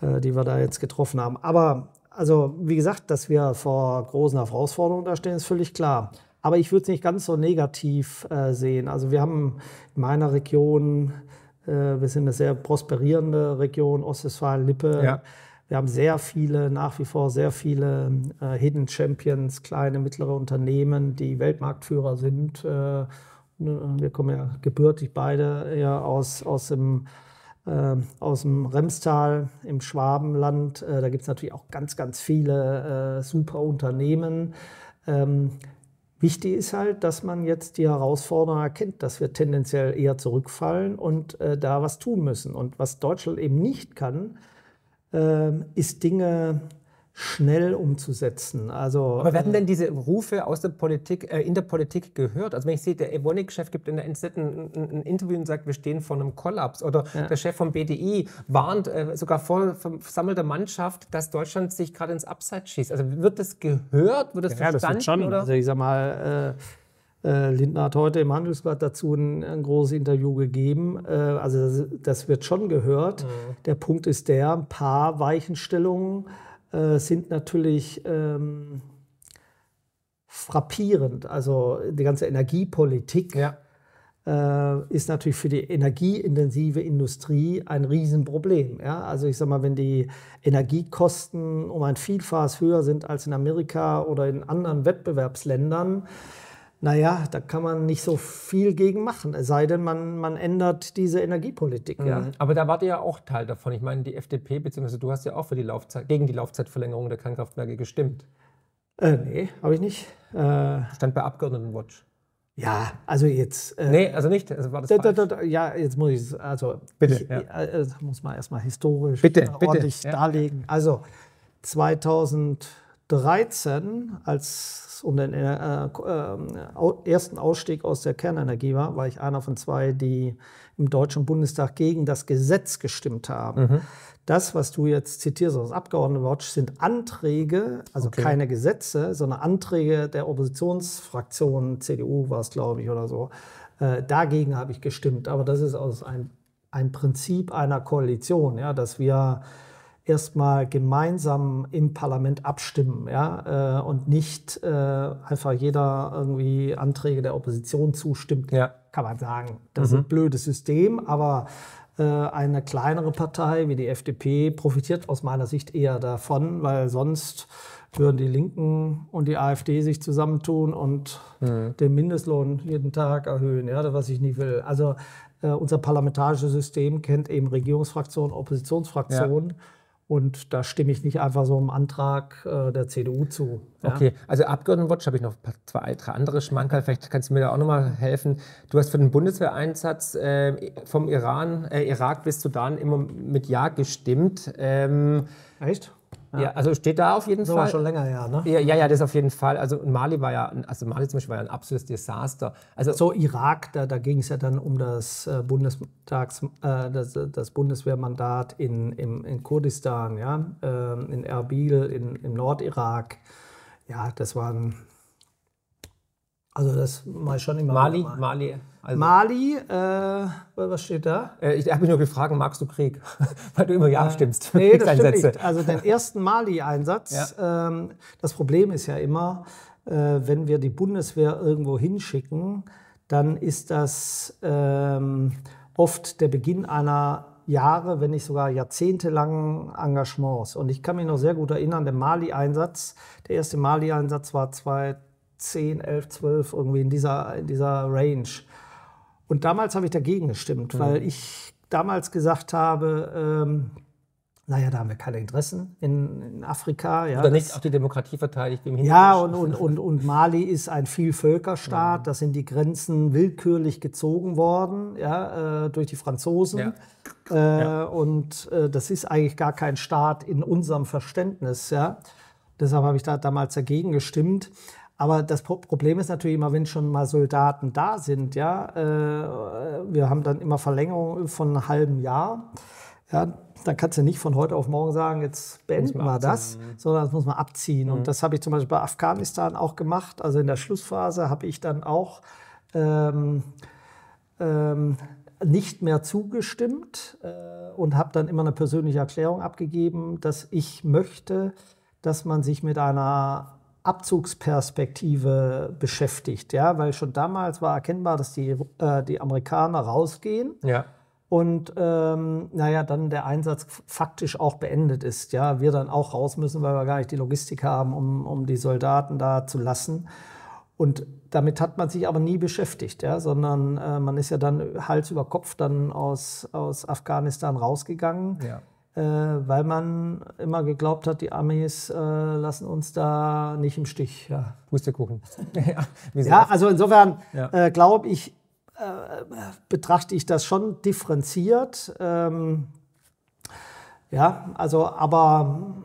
äh, die wir da jetzt getroffen haben. Aber also wie gesagt, dass wir vor großen Herausforderungen da stehen, ist völlig klar. Aber ich würde es nicht ganz so negativ äh, sehen. Also wir haben in meiner Region, äh, wir sind eine sehr prosperierende Region, Ostwestfalen-Lippe. Ja. Wir haben sehr viele, nach wie vor sehr viele äh, Hidden Champions, kleine, mittlere Unternehmen, die Weltmarktführer sind. Äh, wir kommen ja gebürtig beide ja aus, aus dem äh, aus dem Remstal im Schwabenland. Äh, da gibt es natürlich auch ganz, ganz viele äh, super Unternehmen. Ähm, wichtig ist halt, dass man jetzt die Herausforderung erkennt, dass wir tendenziell eher zurückfallen und äh, da was tun müssen. Und was Deutschland eben nicht kann, äh, ist Dinge schnell umzusetzen. Also, Aber werden äh, denn diese Rufe aus der Politik, äh, in der Politik gehört? Also wenn ich sehe, der Evonik-Chef gibt in der NZ ein, ein, ein, Interview und sagt, wir stehen vor einem Kollaps. Oder ja. der Chef vom BDI warnt äh, sogar vor versammelter Mannschaft, dass Deutschland sich gerade ins Abseits schießt. Also wird das gehört? Wird das ja, verstanden? Das wird schon. Oder? Also ich sag mal, äh, äh, Lindner hat heute im Handelsblatt dazu ein, ein großes Interview gegeben. Äh, also das, das, wird schon gehört. Mhm. Der Punkt ist der, ein paar Weichenstellungen äh, sind natürlich ähm, frappierend. Also die ganze Energiepolitik ja. äh, ist natürlich für die energieintensive Industrie ein Riesenproblem. Ja? Also ich sage mal, wenn die Energiekosten um ein Vielfaches höher sind als in Amerika oder in anderen Wettbewerbsländern, naja, da kann man nicht so viel gegen machen, es sei denn, man, man ändert diese Energiepolitik. Mhm. Ja. Aber da wart ihr ja auch Teil davon. Ich meine, die FDP, beziehungsweise du hast ja auch für die Laufzeit, gegen die Laufzeitverlängerung der Kernkraftwerke gestimmt. Äh, nee, habe ich nicht. Äh, Stand bei Abgeordnetenwatch. Ja, also jetzt. Äh, nee, also nicht. Also war das da, da, da, ja, jetzt muss ich also bitte, ich, ja. äh, muss man erstmal historisch bitte, ordentlich bitte, darlegen. Also 2013, als es um den äh, äh, ersten Ausstieg aus der Kernenergie war, war ich einer von zwei, die im Deutschen Bundestag gegen das Gesetz gestimmt haben. Mhm. Das, was du jetzt zitierst aus Abgeordnetenwatch, sind Anträge, also okay. keine Gesetze, sondern Anträge der Oppositionsfraktionen, CDU war es, glaube ich, oder so. Äh, dagegen habe ich gestimmt. Aber das ist aus ein, ein Prinzip einer Koalition, ja, dass wir erstmal gemeinsam im Parlament abstimmen ja, äh, und nicht äh, einfach jeder irgendwie Anträge der Opposition zustimmt, ja. kann man sagen. Das mhm. ist ein blödes System, aber äh, eine kleinere Partei wie die FDP profitiert aus meiner Sicht eher davon, weil sonst würden die Linken und die AfD sich zusammentun und mhm. den Mindestlohn jeden Tag erhöhen, ja, was ich nie will. Also äh, unser parlamentarisches System kennt eben Regierungsfraktionen, Oppositionsfraktionen. Ja. Und da stimme ich nicht einfach so einem Antrag äh, der CDU zu. Ja? Okay, also Abgeordnetenwatch habe ich noch zwei, drei andere Schmankerl. Vielleicht kannst du mir da auch nochmal helfen. Du hast für den Bundeswehreinsatz äh, vom Iran, äh, Irak bis Sudan immer mit Ja gestimmt. Ähm, Echt? Ja. ja. also steht da auf jeden das Fall. war schon länger her, ne? Ja, ja, ja, das auf jeden Fall. Also Mali war ja, also Mali zum Beispiel war ja ein absolutes Desaster. Also so Irak, da, da ging es ja dann um das äh, Bundestags, äh, das, das, Bundeswehrmandat in, in, in Kurdistan, ja, äh, in Erbil, in, im Nordirak. Ja, das waren also das mal schon immer. Mali, Mali. Also Mali, äh, was steht da? Äh, ich habe mich nur gefragt, magst du Krieg? Weil du immer Ja äh, stimmst. Nee, das stimmt nicht. Also den ersten Mali-Einsatz, ja. ähm, das Problem ist ja immer, äh, wenn wir die Bundeswehr irgendwo hinschicken, dann ist das ähm, oft der Beginn einer Jahre, wenn nicht sogar jahrzehntelangen Engagements. Und ich kann mich noch sehr gut erinnern, der Mali-Einsatz, der erste Mali-Einsatz war 2000 10, 11, 12, irgendwie in dieser, in dieser Range. Und damals habe ich dagegen gestimmt, mhm. weil ich damals gesagt habe, ähm, naja, da haben wir keine Interessen in, in Afrika. Ja, Oder nicht auch die Demokratie verteidigt im Ja, und, und, und, und Mali ist ein Vielvölkerstaat. Mhm. Da sind die Grenzen willkürlich gezogen worden ja, äh, durch die Franzosen. Ja. Äh, ja. Und äh, das ist eigentlich gar kein Staat in unserem Verständnis. Ja. Deshalb habe ich da damals dagegen gestimmt. Aber das Problem ist natürlich immer, wenn schon mal Soldaten da sind, ja, äh, wir haben dann immer Verlängerungen von einem halben Jahr. Ja, dann kannst du nicht von heute auf morgen sagen, jetzt beenden wir das, sondern das muss man abziehen. Mhm. Und das habe ich zum Beispiel bei Afghanistan auch gemacht. Also in der Schlussphase habe ich dann auch ähm, ähm, nicht mehr zugestimmt äh, und habe dann immer eine persönliche Erklärung abgegeben, dass ich möchte, dass man sich mit einer Abzugsperspektive beschäftigt, ja, weil schon damals war erkennbar, dass die, äh, die Amerikaner rausgehen. Ja. und ähm, naja, dann der Einsatz faktisch auch beendet ist. Ja, wir dann auch raus müssen, weil wir gar nicht die Logistik haben, um, um die Soldaten da zu lassen. Und damit hat man sich aber nie beschäftigt, ja, sondern äh, man ist ja dann Hals über Kopf dann aus, aus Afghanistan rausgegangen. Ja. Äh, weil man immer geglaubt hat, die Amis äh, lassen uns da nicht im Stich. Ja. Pustekuchen. ja, ja also insofern ja. äh, glaube ich, äh, betrachte ich das schon differenziert. Ähm, ja, also, aber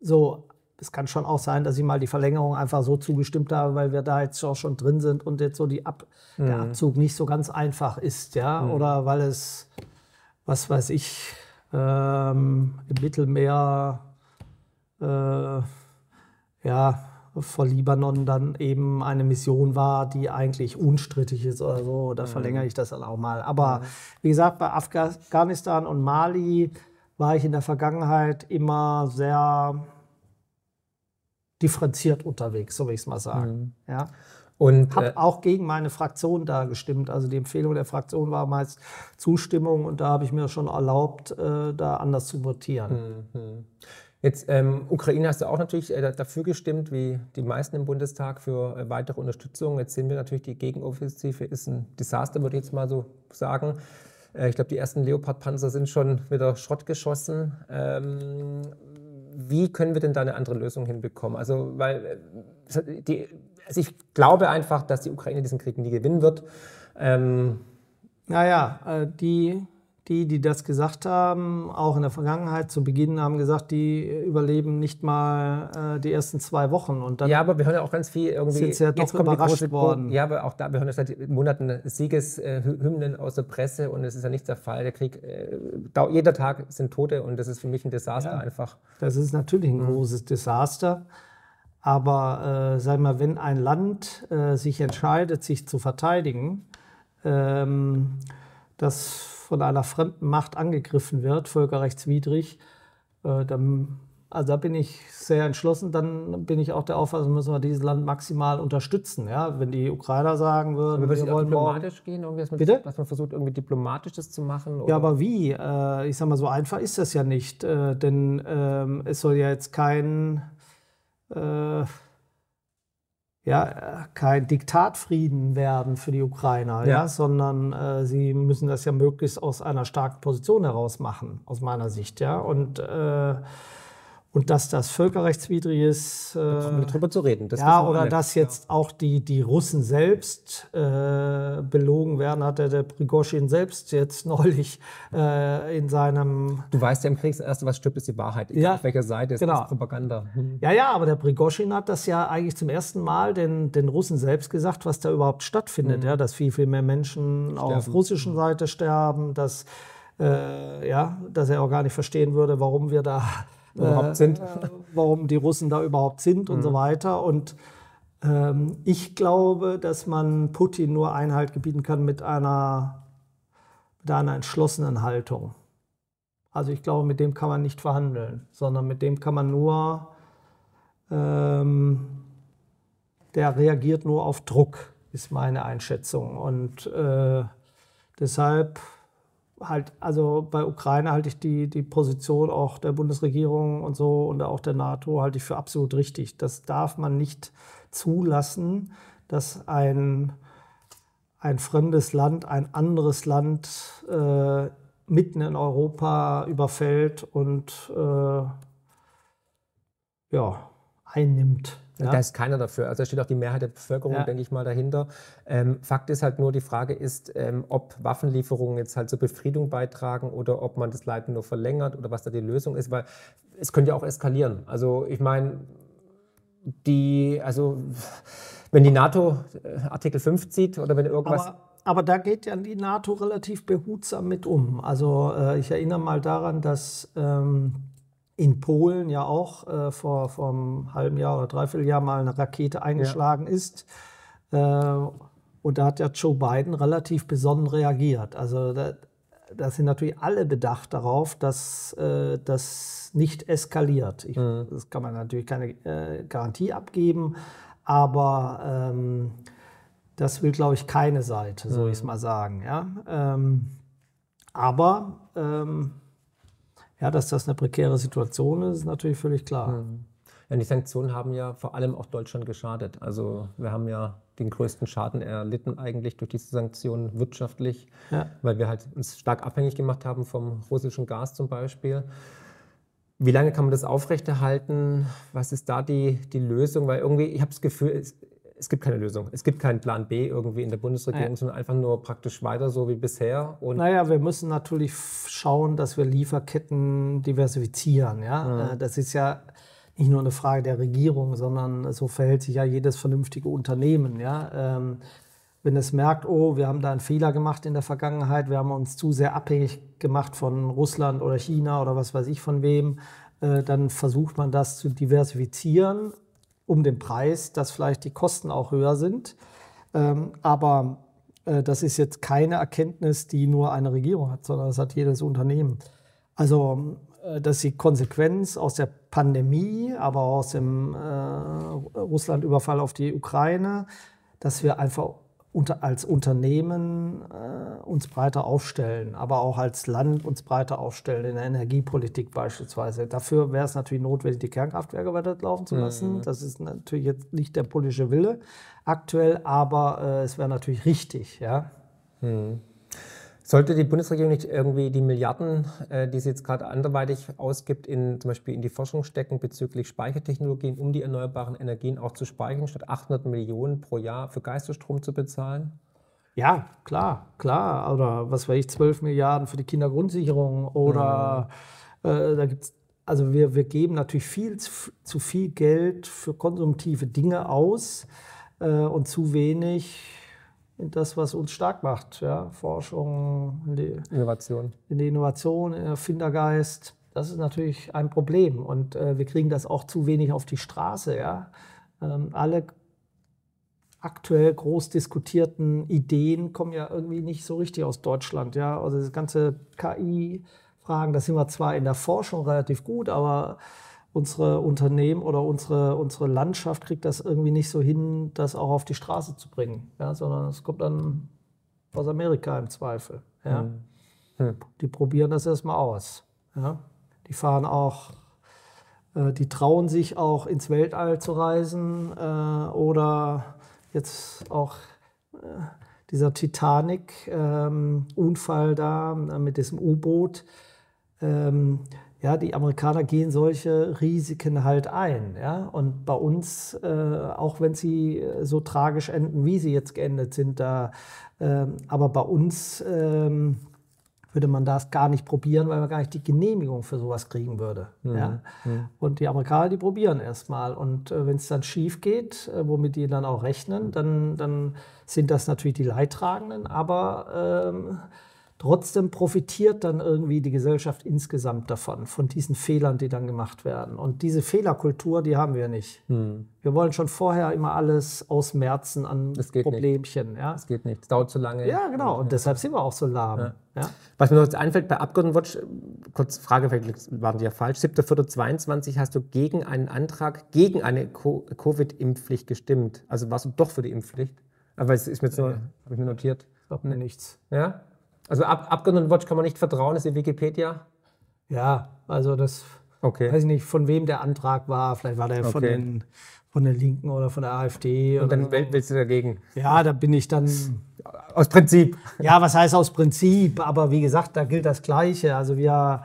so, es kann schon auch sein, dass ich mal die Verlängerung einfach so zugestimmt habe, weil wir da jetzt auch schon drin sind und jetzt so die Ab mhm. der Abzug nicht so ganz einfach ist, ja, mhm. oder weil es, was weiß ich, ähm, im Mittelmeer, äh, ja, vor Libanon dann eben eine Mission war, die eigentlich unstrittig ist oder so. Da mhm. verlängere ich das dann auch mal. Aber mhm. wie gesagt, bei Afghanistan und Mali war ich in der Vergangenheit immer sehr differenziert unterwegs, so will ich es mal sagen. Mhm. Ja. Und habe äh, auch gegen meine Fraktion da gestimmt. Also die Empfehlung der Fraktion war meist Zustimmung und da habe ich mir schon erlaubt, äh, da anders zu votieren. Mhm. Jetzt ähm, Ukraine hast du auch natürlich äh, dafür gestimmt, wie die meisten im Bundestag, für äh, weitere Unterstützung. Jetzt sehen wir natürlich, die Gegenoffensive ist ein Desaster, würde ich jetzt mal so sagen. Äh, ich glaube, die ersten Leopard-Panzer sind schon wieder Schrott geschossen. Ähm, wie können wir denn da eine andere Lösung hinbekommen? Also, weil äh, die, also ich glaube einfach, dass die Ukraine diesen Krieg nie gewinnen wird. Ähm, naja, äh, die die, die das gesagt haben, auch in der Vergangenheit zu Beginn haben gesagt, die überleben nicht mal äh, die ersten zwei Wochen. Und dann ja, aber wir hören ja auch ganz viel irgendwie. Sind ja doch überrascht worden. Ja, aber auch da, wir hören ja seit Monaten Siegeshymnen aus der Presse und es ist ja nicht der Fall. Der Krieg, äh, jeder Tag sind Tote und das ist für mich ein Desaster ja, einfach. Das ist natürlich ein mhm. großes Desaster. Aber äh, sag mal, wenn ein Land äh, sich entscheidet, sich zu verteidigen, ähm, das von einer fremden Macht angegriffen wird, völkerrechtswidrig, äh, dann, also da bin ich sehr entschlossen, dann bin ich auch der Auffassung, müssen wir dieses Land maximal unterstützen. Ja? Wenn die Ukrainer sagen würden, aber wir wollen diplomatisch gehen, irgendwie, dass man, Bitte? dass man versucht, irgendwie diplomatisch das zu machen? Oder? Ja, aber wie? Äh, ich sage mal, so einfach ist das ja nicht, äh, denn ähm, es soll ja jetzt kein äh, ja, kein Diktatfrieden werden für die Ukrainer, ja. ja sondern äh, sie müssen das ja möglichst aus einer starken Position heraus machen, aus meiner Sicht. Ja? Und äh, und dass das völkerrechtswidrig ist. Äh, darüber zu reden. Das ja, oder dass jetzt auch die, die Russen selbst äh, belogen werden, hat der, der Prigozhin selbst jetzt neulich äh, in seinem. Du weißt ja im Krieg, das Erste, was stirbt, ist die Wahrheit. Ja, auf welcher Seite ist genau. das Propaganda? Hm. Ja, ja, aber der Prigozhin hat das ja eigentlich zum ersten Mal den, den Russen selbst gesagt, was da überhaupt stattfindet. Mhm. Ja, dass viel, viel mehr Menschen sterben. auch auf russischen Seite sterben, dass, äh, ja, dass er auch gar nicht verstehen würde, warum wir da überhaupt sind. Äh, warum die Russen da überhaupt sind und mhm. so weiter. Und ähm, ich glaube, dass man Putin nur Einhalt gebieten kann mit einer, mit einer entschlossenen Haltung. Also ich glaube, mit dem kann man nicht verhandeln, sondern mit dem kann man nur, ähm, der reagiert nur auf Druck, ist meine Einschätzung. Und äh, deshalb halt, also bei Ukraine halte ich die, die Position auch der Bundesregierung und so und auch der NATO halte ich für absolut richtig. Das darf man nicht zulassen, dass ein, ein fremdes Land, ein anderes Land äh, mitten in Europa überfällt und äh, ja, einnimmt. Ja. Da ist keiner dafür. Also da steht auch die Mehrheit der Bevölkerung, ja. denke ich mal, dahinter. Ähm, Fakt ist halt nur, die Frage ist, ähm, ob Waffenlieferungen jetzt halt zur Befriedung beitragen oder ob man das Leiden nur verlängert oder was da die Lösung ist, weil es könnte ja auch eskalieren. Also ich meine, die, also wenn die NATO äh, Artikel 5 zieht oder wenn irgendwas. Aber, aber da geht ja die NATO relativ behutsam mit um. Also äh, ich erinnere mal daran, dass ähm, in Polen ja auch äh, vor, vor einem halben Jahr oder dreiviertel Jahr mal eine Rakete eingeschlagen ja. ist. Äh, und da hat ja Joe Biden relativ besonnen reagiert. Also da, da sind natürlich alle bedacht darauf, dass äh, das nicht eskaliert. Ich, mhm. Das kann man natürlich keine äh, Garantie abgeben, aber ähm, das will, glaube ich, keine Seite, so mhm. ich es mal sagen. Ja? Ähm, aber ähm, ja, dass das eine prekäre Situation ist, ist natürlich völlig klar. Mhm. Ja, die Sanktionen haben ja vor allem auch Deutschland geschadet. Also wir haben ja den größten Schaden erlitten eigentlich durch diese Sanktionen wirtschaftlich, ja. weil wir halt uns stark abhängig gemacht haben vom russischen Gas zum Beispiel. Wie lange kann man das aufrechterhalten? Was ist da die, die Lösung? Weil irgendwie, ich habe das Gefühl, es, es, gibt keine Lösung. Es gibt keinen Plan B irgendwie in der Bundesregierung, ja. sondern einfach nur praktisch weiter so wie bisher. Und naja, wir müssen natürlich schauen, dass wir Lieferketten diversifizieren. Ja? Mhm. Das ist ja nicht nur eine Frage der Regierung, sondern so verhält sich ja jedes vernünftige Unternehmen. Ja? Ähm, wenn es merkt, oh, wir haben da einen Fehler gemacht in der Vergangenheit, wir haben uns zu sehr abhängig gemacht von Russland oder China oder was weiß ich von wem, äh, dann versucht man das zu diversifizieren um den Preis, dass vielleicht die Kosten auch höher sind. Ähm, aber äh, das ist jetzt keine Erkenntnis, die nur eine Regierung hat, sondern das hat jedes Unternehmen. Also äh, das ist die Konsequenz aus der Pandemie, aber aus dem äh, Russland-Überfall auf die Ukraine, dass wir einfach unter, als Unternehmen äh, uns breiter aufstellen, aber auch als Land uns breiter aufstellen, in der Energiepolitik beispielsweise. Dafür wäre es natürlich notwendig, die Kernkraftwerke weiterlaufen zu lassen. Mhm. Das ist natürlich jetzt nicht der politische Wille aktuell, aber äh, es wäre natürlich richtig. Ja? Mhm. Sollte die Bundesregierung nicht irgendwie die Milliarden, äh, die sie jetzt gerade anderweitig ausgibt, in, zum Beispiel in die Forschung stecken bezüglich Speichertechnologien, um die erneuerbaren Energien auch zu speichern, statt 800 Millionen pro Jahr für Geisterstrom zu bezahlen? Ja, klar, klar. Oder was weiß ich, 12 Milliarden für die Kindergrundsicherung oder mhm. äh, da gibt es, also wir, wir geben natürlich viel zu, zu viel Geld für konsumtive Dinge aus äh, und zu wenig in das, was uns stark macht. Ja? Forschung, in die Innovation. In die Innovation, in Erfindergeist. Das ist natürlich ein Problem. Und äh, wir kriegen das auch zu wenig auf die Straße. Ja? Ähm, alle aktuell groß diskutierten Ideen kommen ja irgendwie nicht so richtig aus Deutschland. Ja? Also das ganze KI-Fragen, da sind wir zwar in der Forschung relativ gut, aber unsere Unternehmen oder unsere, unsere Landschaft kriegt das irgendwie nicht so hin, das auch auf die Straße zu bringen, ja, sondern es kommt dann aus Amerika im Zweifel. Ja. Hm. Hm. Die probieren das erstmal aus. Ja. Die fahren auch, äh, die trauen sich auch ins Weltall zu reisen äh, oder jetzt auch äh, dieser Titanic-Unfall ähm, da äh, mit diesem U-Boot. Ähm, ja, die Amerikaner gehen solche Risiken halt ein. Ja? Und bei uns, äh, auch wenn sie äh, so tragisch enden, wie sie jetzt geendet sind, da, äh, aber bei uns äh, würde man das gar nicht probieren, weil man gar nicht die Genehmigung für sowas kriegen würde. Mhm. Ja? Mhm. Und die Amerikaner, die probieren erstmal. Und äh, wenn es dann schief geht, äh, womit die dann auch rechnen, dann, dann sind das natürlich die Leidtragenden, aber ähm, Trotzdem profitiert dann irgendwie die Gesellschaft insgesamt davon, von diesen Fehlern, die dann gemacht werden. Und diese Fehlerkultur, die haben wir nicht. Hm. Wir wollen schon vorher immer alles ausmerzen an Problemchen. Nicht. Ja? Das geht nicht, es dauert zu lange. Ja, genau. Und ja. deshalb sind wir auch so lahm. Ja. Ja? Was mir noch jetzt einfällt, bei Abgeordnetenwatch, kurz Frage, vielleicht waren die ja falsch, 7.4.22 hast du gegen einen Antrag gegen eine Covid-Impfpflicht gestimmt. Also warst du doch für die Impfpflicht? Aber es ist mir jetzt nur, habe ich mir notiert. Sagt mir nichts. Ja? Also Ab Abgeordnetenwatch kann man nicht vertrauen, ist die Wikipedia? Ja, also das okay. weiß ich nicht, von wem der Antrag war. Vielleicht war der okay. von, den, von der Linken oder von der AfD. Und dann willst du dagegen? Ja, da bin ich dann. Aus Prinzip. Ja, was heißt aus Prinzip? Aber wie gesagt, da gilt das Gleiche. Also wir,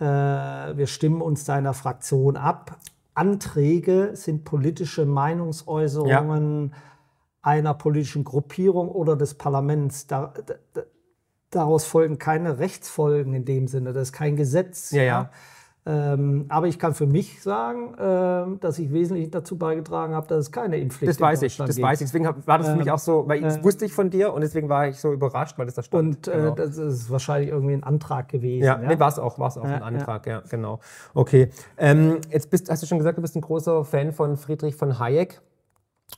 äh, wir stimmen uns da in der Fraktion ab. Anträge sind politische Meinungsäußerungen ja. einer politischen Gruppierung oder des Parlaments. Da, da, daraus folgen keine Rechtsfolgen in dem Sinne. Das ist kein Gesetz. Ja, ja. Ähm, aber ich kann für mich sagen, ähm, dass ich wesentlich dazu beigetragen habe, dass es keine Impfpflicht Das weiß ich, das gibt. weiß ich. Deswegen war das für ähm, mich auch so, weil das äh, wusste ich von dir und deswegen war ich so überrascht, weil das da stand. Und äh, genau. das ist wahrscheinlich irgendwie ein Antrag gewesen. Ja, ja? Nee, war es auch, war es auch ja, ein Antrag, ja, ja genau. Okay, ähm, jetzt bist, hast du schon gesagt, du bist ein großer Fan von Friedrich von Hayek.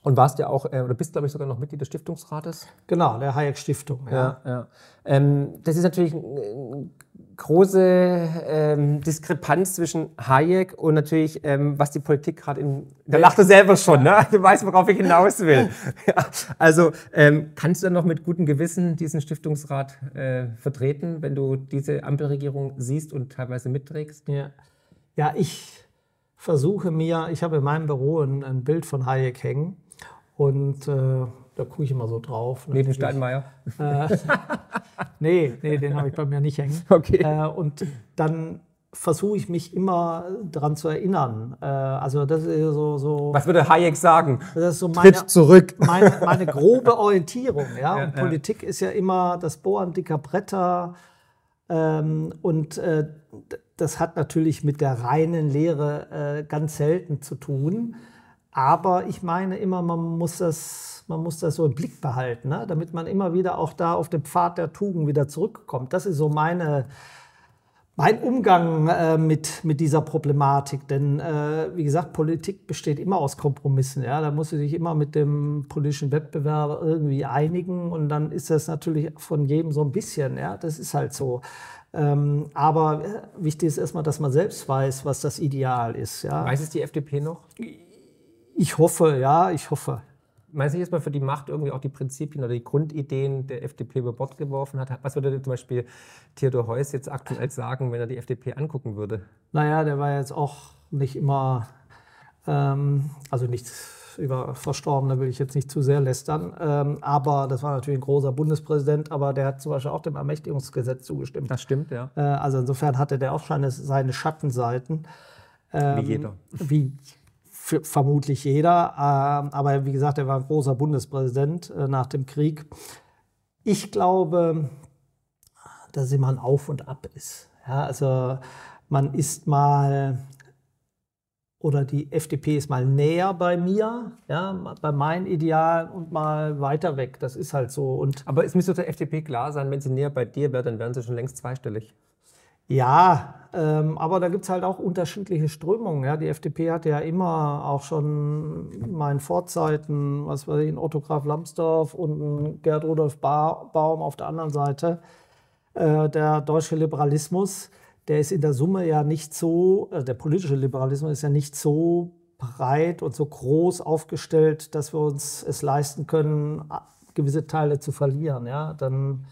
Und warst ja auch, äh, oder bist, glaube ich, sogar noch Mitglied des Stiftungsrates? Genau, der Hayek Stiftung. Ja, ja. ja. Ähm, das ist natürlich ein große ähm, Diskrepanz zwischen Hayek und natürlich, ähm, was die Politik gerade in. Da lacht er selber schon, ne? Du weißt, worauf ich hinaus will. ja, also ähm, kannst du dann noch mit gutem Gewissen diesen Stiftungsrat äh, vertreten, wenn du diese Ampelregierung siehst und teilweise mitträgst? Ja, ja ich versuche mir, ich habe in meinem Büro ein, ein Bild von Hayek hängen und äh, da gucke ich immer so drauf. Neben Steinmeier? Äh, nee, nee, den habe ich bei mir nicht hängen. Okay. Äh, und dann versuche ich mich immer daran zu erinnern. Äh, also das ist so, so. Was würde Hayek sagen? Das ist so meine, Tritt zurück. Meine, meine grobe Orientierung. Ja? ja und ja. Politik ist ja immer das Bohren dicker Bretter. Ähm, und äh, das hat natürlich mit der reinen Lehre äh, ganz selten zu tun. Aber ich meine immer, man muss das, man muss das so im Blick behalten, ne? damit man immer wieder auch da auf den Pfad der Tugend wieder zurückkommt. Das ist so meine, mein Umgang äh, mit, mit dieser Problematik. Denn äh, wie gesagt, Politik besteht immer aus Kompromissen. Ja? Da muss sie sich immer mit dem politischen Wettbewerber irgendwie einigen. Und dann ist das natürlich von jedem so ein bisschen. Ja? Das ist halt so. Ähm, aber äh, wichtig ist erstmal, dass man selbst weiß, was das Ideal ist. Ja? Weiß es die FDP noch? Ich hoffe, ja, ich hoffe. Meinst du jetzt mal für die Macht irgendwie auch die Prinzipien oder die Grundideen der FDP über Bord geworfen hat? Was würde zum Beispiel Theodor Heuss jetzt aktuell sagen, wenn er die FDP angucken würde? Naja, der war jetzt auch nicht immer, ähm, also nicht über Verstorbene will ich jetzt nicht zu sehr lästern, ähm, aber das war natürlich ein großer Bundespräsident, aber der hat zum Beispiel auch dem Ermächtigungsgesetz zugestimmt. Das stimmt, ja. Äh, also insofern hatte der auch seine, seine Schattenseiten. Ähm, wie jeder. Wie vermutlich jeder. Ähm, aber wie gesagt, er war ein großer Bundespräsident äh, nach dem Krieg. Ich glaube, dass immer ein Auf und Ab ist. Ja, also man ist mal oder die FDP ist mal näher bei mir, ja, bei meinen Idealen und mal weiter weg. Das ist halt so. Und Aber es müsste der FDP klar sein, wenn sie näher bei dir wäre, dann wären sie schon längst zweistellig. Ja, ähm, aber da gibt es halt auch unterschiedliche Strömungen. Ja. Die FDP hatte ja immer auch schon in meinen Vorzeiten, was weiß ich, einen Otto Graf Lambsdorff und einen Gerd Rudolf ba Baum auf der anderen Seite. Äh, der deutsche Liberalismus, der ist in der Summe ja nicht so, äh, der politische Liberalismus ist ja nicht so breit und so groß aufgestellt, dass wir uns es leisten können, gewisse Teile zu verlieren. Ja. Dann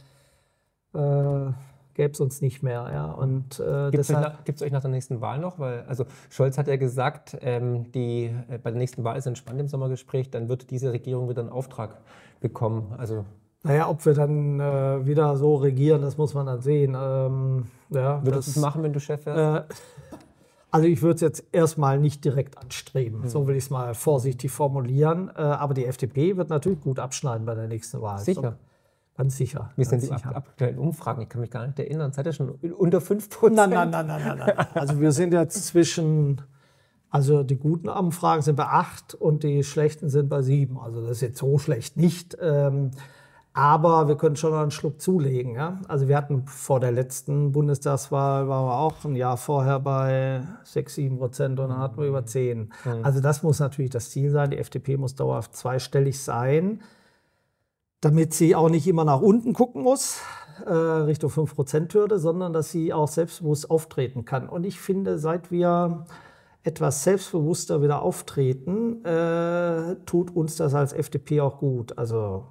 äh, gäbe es uns nicht mehr. Ja. Und, äh, Gibt es euch nach der nächsten Wahl noch? Weil, also Scholz hat ja gesagt, ähm, die, äh, bei der nächsten Wahl ist entspannt im Sommergespräch, dann wird diese Regierung wieder einen Auftrag bekommen. Also naja, ob wir dann äh, wieder so regieren, das muss man dann sehen. Ähm, ja, Würdest du es machen, wenn du Chef wärst? Äh, also ich würde es jetzt erstmal nicht direkt anstreben, hm. so will ich es mal vorsichtig formulieren. Äh, aber die FDP wird natürlich gut abschneiden bei der nächsten Wahl. Sicher. Ganz sicher. Wie sind die aktuellen Umfragen? Ich kann mich gar nicht erinnern. Seid ihr schon unter 5 Prozent? Nein, nein, nein, nein, nein, nein. Also wir sind jetzt zwischen, also die guten Umfragen sind bei 8 und die schlechten sind bei 7. Also das ist jetzt so schlecht nicht. Ähm, aber wir können schon noch einen Schluck zulegen. Ja? Also wir hatten vor der letzten Bundestagswahl, waren wir auch ein Jahr vorher bei 6, 7 Prozent und dann hatten wir über 10. Mhm. Also das muss natürlich das Ziel sein. Die FDP muss dauerhaft zweistellig sein damit sie auch nicht immer nach unten gucken muss, äh, Richtung 5%-Hürde, sondern dass sie auch selbstbewusst auftreten kann. Und ich finde, seit wir etwas selbstbewusster wieder auftreten, äh, tut uns das als FDP auch gut. Also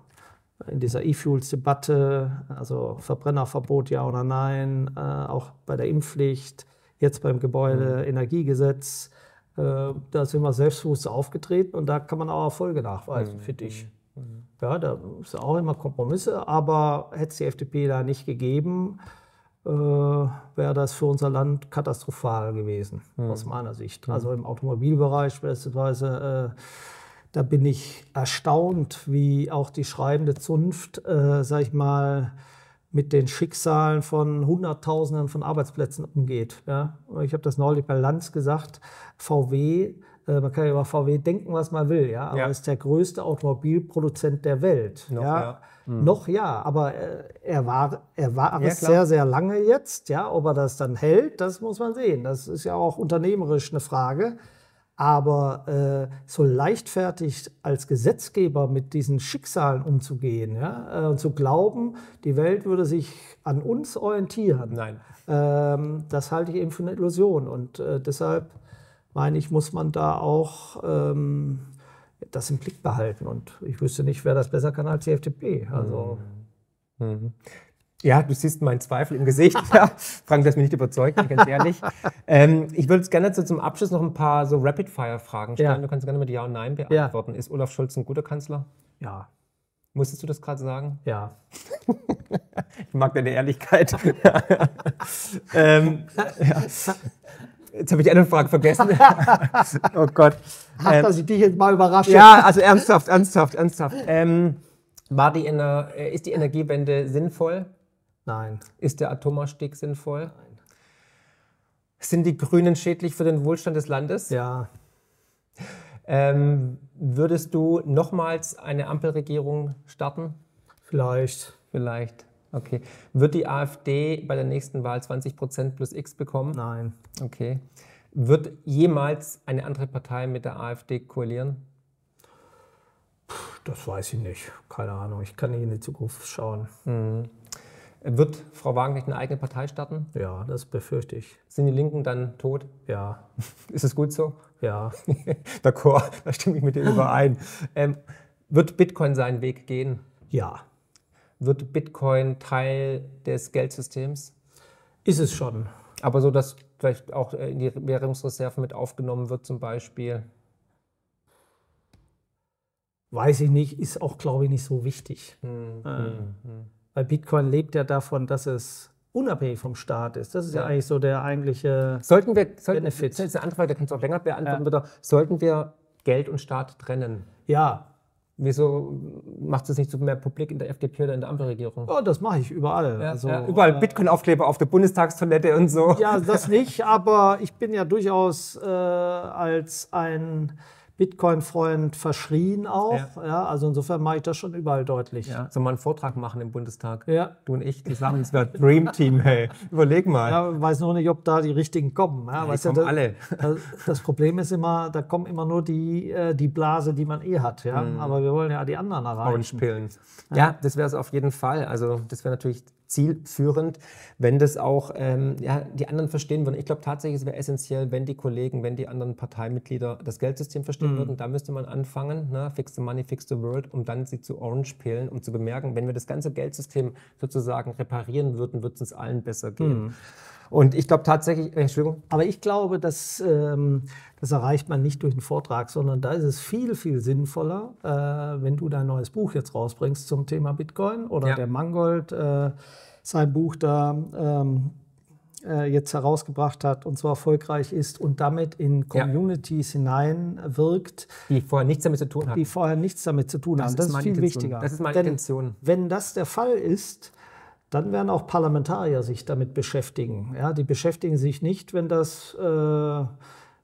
in dieser E-Fuels-Debatte, also Verbrennerverbot ja oder nein, äh, auch bei der Impfpflicht, jetzt beim Gebäudeenergiegesetz, äh, da sind wir selbstbewusst aufgetreten und da kann man auch Erfolge nachweisen, mhm. finde ich. Mhm. Ja, da ist auch immer Kompromisse, aber hätte es die FDP da nicht gegeben, äh, wäre das für unser Land katastrophal gewesen, mhm. aus meiner Sicht. Mhm. Also im Automobilbereich beispielsweise, äh, da bin ich erstaunt, wie auch die schreibende Zunft, äh, sag ich mal, mit den Schicksalen von Hunderttausenden von Arbeitsplätzen umgeht. Ja? Ich habe das neulich bei Lanz gesagt, VW äh, man kann ja über VW denken, was man will, ja, aber ja. ist der größte Automobilproduzent der Welt. Noch, ja. ja. Mhm. Noch ja, aber äh, er war, er war ja, es sehr, sehr lange jetzt. Ja, ob er das dann hält, das muss man sehen. Das ist ja auch unternehmerisch eine Frage. Aber äh, so leichtfertig als Gesetzgeber mit diesen Schicksalen umzugehen ja, äh, und zu glauben, die Welt würde sich an uns orientieren, Nein. ähm, das halte ich eben für eine Illusion. Und äh, deshalb meine ich, muss man da auch ähm, das im Blick behalten. Und ich wüsste nicht, wer das besser kann als die FDP. Also, Ja, du siehst meinen Zweifel im Gesicht. Ja, Frank, das mich nicht überzeugt, ganz ehrlich. ähm, ich würde gerne so zum Abschluss noch ein paar so Rapid-Fire-Fragen stellen. Ja. Du kannst gerne mit Ja und Nein beantworten. Ist Olaf Scholz ein guter Kanzler? ja, Musstest du das gerade sagen? ja. Ich mag deine Ehrlichkeit. ähm, ja. Jetzt habe ich die andere Frage vergessen. oh Gott. Ach, Ähm, dass ich dich jetzt mal überrasche. ja, also ernsthaft, ernsthaft, ernsthaft. Ähm, war die Ener äh, ist die Energiewende sinnvoll? Nein. Ist der Atomausstieg sinnvoll? Sind die Grünen schädlich für den Wohlstand des Landes? Ja, Ähm, würdest du nochmals eine Ampelregierung starten? vielleicht. Vielleicht. Okay. Wird die AfD bei der nächsten Wahl 20% plus X bekommen? Nein. Okay. Wird jemals eine andere Partei mit der AfD koalieren? Das weiß ich nicht. Keine Ahnung. Ich kann nicht in die Zukunft schauen. Wird Frau Wagenknecht eine eigene Partei starten? Ja, das befürchte ich. Sind die Linken dann tot? Ja, Ist es gut so? ja. D'accord, da stimme ich mit dir überein. Ähm, wird Bitcoin seinen Weg gehen? Ja. Wird Bitcoin Teil des Geldsystems? Ist es schon. Aber so, dass vielleicht auch in die Währungsreserven mit aufgenommen wird zum Beispiel? Weiß ich nicht. Ist auch, glaube ich, nicht so wichtig. Hm, Äh, Weil Bitcoin lebt ja davon, dass es unabhängig vom Staat ist. Das ist ja, Ja. eigentlich so der eigentliche. Sollten wir, sollten, Benefit. das ist eine andere Frage, da kannst du auch länger beantworten, Ja. Sollten wir Geld und Staat trennen? Ja, Wieso macht es nicht so mehr publik in der FDP oder in der Ampelregierung? ja das mache ich überall. Ja, also, ja, überall äh, Bitcoin-Aufkleber auf der Bundestagstoilette und so. Ja, das nicht, aber ich bin ja durchaus äh, als ein Bitcoin-Freund verschrien auch. Ja. also insofern mache ich das schon überall deutlich. Ja, soll mal einen Vortrag machen im Bundestag? Ja. Du und ich zusammen, das wäre Dream Team, hey. Überleg mal. Ja, weiß nur nicht, ob da die richtigen kommen. Ja, du, kommen das, alle. Das, das Problem ist immer, da kommen immer nur die, äh, die Blase, die man eh hat. Ja? Aber wir wollen ja die anderen erreichen. Orange-Pillen. Ja, das wäre es auf jeden Fall. Also das wäre natürlich zielführend, wenn das auch ähm, ja, die anderen verstehen würden. Ich glaube tatsächlich, es wäre essentiell, wenn die Kollegen, wenn die anderen Parteimitglieder das Geldsystem verstehen würden. Da müsste man anfangen, ne? fix the money, fix the world, um dann sie zu Orange-Pillen, um zu bemerken, wenn wir das ganze Geldsystem sozusagen reparieren würden, würde es uns allen besser gehen. Und ich glaube tatsächlich, äh, Entschuldigung, Aber ich glaube, dass, ähm, das erreicht man nicht durch einen Vortrag, sondern da ist es viel, viel sinnvoller, äh, wenn du dein neues Buch jetzt rausbringst zum Thema Bitcoin oder Ja. der Mangold äh, sein Buch da ähm, äh, jetzt herausgebracht hat und so erfolgreich ist und damit in Ja. Communities hineinwirkt, die vorher nichts damit zu tun hat. die vorher nichts damit zu tun haben. Das ist, meine viel Intention. wichtiger. Das ist meine Denn Intention. Wenn das der Fall ist, dann werden auch Parlamentarier sich damit beschäftigen. Ja, die beschäftigen sich nicht, wenn das äh,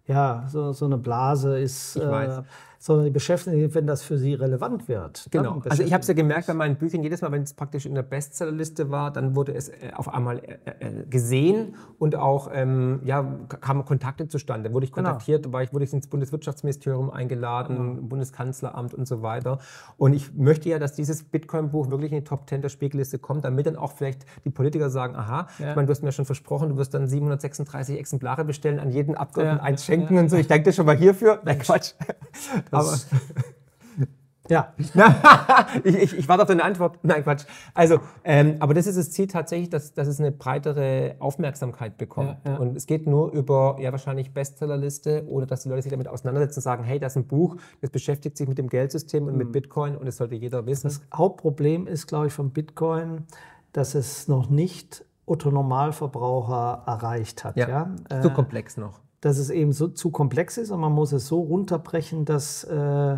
ja, so, so eine Blase ist, Ich weiß. äh, sondern die beschäftigen sich, wenn das für sie relevant wird. Genau. Also ich habe es ja gemerkt bei meinen Büchern, jedes Mal, wenn es praktisch in der Bestsellerliste war, dann wurde es äh, auf einmal äh, äh, gesehen und auch ähm, ja, kamen Kontakte zustande. Wurde ich Genau. kontaktiert, war ich, wurde ich ins Bundeswirtschaftsministerium eingeladen, Bundeskanzleramt und so weiter. Und ich möchte ja, dass dieses Bitcoin-Buch wirklich in die Top 10 der Spiegelliste kommt, damit dann auch vielleicht die Politiker sagen, aha, ich meine, du hast mir schon versprochen, du wirst dann 736 Exemplare bestellen, an jeden Abgeordneten Ja. eins schenken und so. Ich danke dir schon mal hierfür. Nein, Quatsch. Aber ja, ich, ich, ich warte auf deine Antwort. Nein, Quatsch. Also, ähm, aber das ist das Ziel tatsächlich, dass, dass es eine breitere Aufmerksamkeit bekommt. Ja, ja. Und es geht nur über ja wahrscheinlich Bestsellerliste oder dass die Leute sich damit auseinandersetzen und sagen, hey, das ist ein Buch, das beschäftigt sich mit dem Geldsystem und mit Bitcoin und das sollte jeder wissen. das Hauptproblem ist, glaube ich, von Bitcoin, dass es noch nicht Otto-Normalverbraucher erreicht hat. Ja. zu Äh, komplex noch. Dass es eben so zu komplex ist und man muss es so runterbrechen, dass, äh,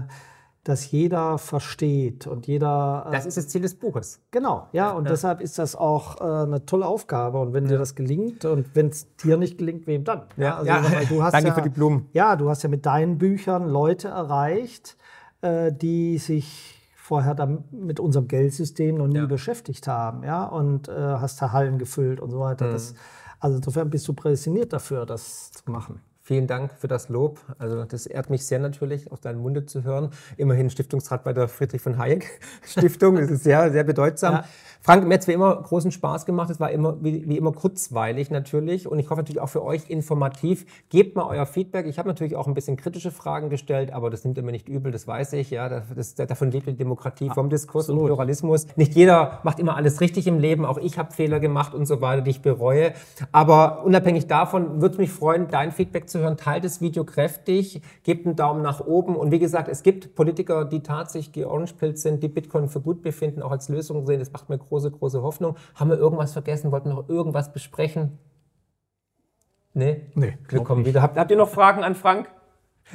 dass jeder versteht und jeder. Äh, Das ist das Ziel des Buches. genau, ja, und deshalb ist das auch äh, eine tolle Aufgabe. Und wenn dir das gelingt und wenn es dir nicht gelingt, wem dann? Ja, also, ja. du hast Danke ja, für die Blumen. Ja, du hast ja mit deinen Büchern Leute erreicht, äh, die sich vorher dann mit unserem Geldsystem noch nie Ja. beschäftigt haben, ja, und äh, hast da Hallen gefüllt und so weiter. Das, also insofern bist du prädestiniert dafür, das zu machen. Vielen Dank für das Lob. Also das ehrt mich sehr natürlich, aus deinem Munde zu hören. Immerhin Stiftungsrat bei der Friedrich von Hayek Stiftung. Das ist sehr, sehr bedeutsam. Ja. Frank, mir hat es wie immer großen Spaß gemacht. Es war immer, wie, wie, immer kurzweilig natürlich. Und ich hoffe natürlich auch für euch informativ. Gebt mal euer Feedback. Ich habe natürlich auch ein bisschen kritische Fragen gestellt, aber das nimmt ihr mir nicht übel, das weiß ich. Ja, das, davon lebt die Demokratie vom Diskurs Absolut. und Pluralismus. Nicht jeder macht immer alles richtig im Leben. Auch ich habe Fehler gemacht und so weiter, die ich bereue. Aber unabhängig davon würde es mich freuen, dein Feedback zu hören. Teilt das Video kräftig, gebt einen Daumen nach oben. Und wie gesagt, es gibt Politiker, die tatsächlich georangepilzt sind, die Bitcoin für gut befinden, auch als Lösung sehen. Das macht mir groß große, große Hoffnung. Haben wir irgendwas vergessen? Wollten wir noch irgendwas besprechen? Nee? Nee. Wir kommen wieder. Habt, habt ihr noch Fragen an Frank?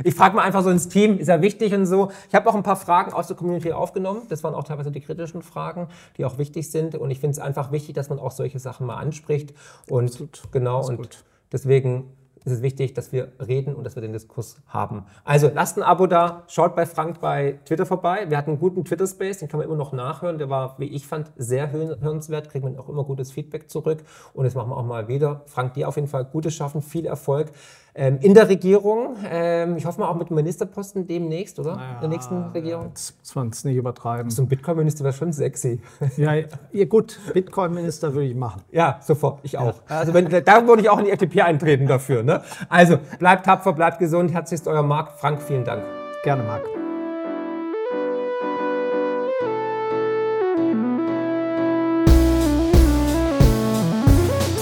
Ich frage mal einfach so ins Team, ist ja wichtig und so. Ich habe auch ein paar Fragen aus der Community aufgenommen. Das waren auch teilweise die kritischen Fragen, die auch wichtig sind. Und ich finde es einfach wichtig, dass man auch solche Sachen mal anspricht. Und Absolut. genau, und deswegen ist es wichtig, dass wir reden und dass wir den Diskurs haben. Also lasst ein Abo da, schaut bei Frank bei Twitter vorbei. Wir hatten einen guten Twitter-Space, den kann man immer noch nachhören. Der war, wie ich fand, sehr hörenswert, kriegt man auch immer gutes Feedback zurück. Und das machen wir auch mal wieder. Frank, dir auf jeden Fall gutes Schaffen, viel Erfolg in der Regierung. Ähm, ich hoffe mal auch mit dem Ministerposten demnächst, oder? Naja, in der nächsten Regierung. Jetzt muss man es nicht übertreiben. So ein Bitcoin-Minister wäre schon sexy. Ja, ja gut, Bitcoin-Minister würde ich machen. Ja, sofort, ich auch. Ja. Also wenn, da würde ich auch in die FDP eintreten dafür. Ne? Also bleibt tapfer, bleibt gesund. Herzlichst euer Marc. Frank, vielen Dank. Gerne, Marc.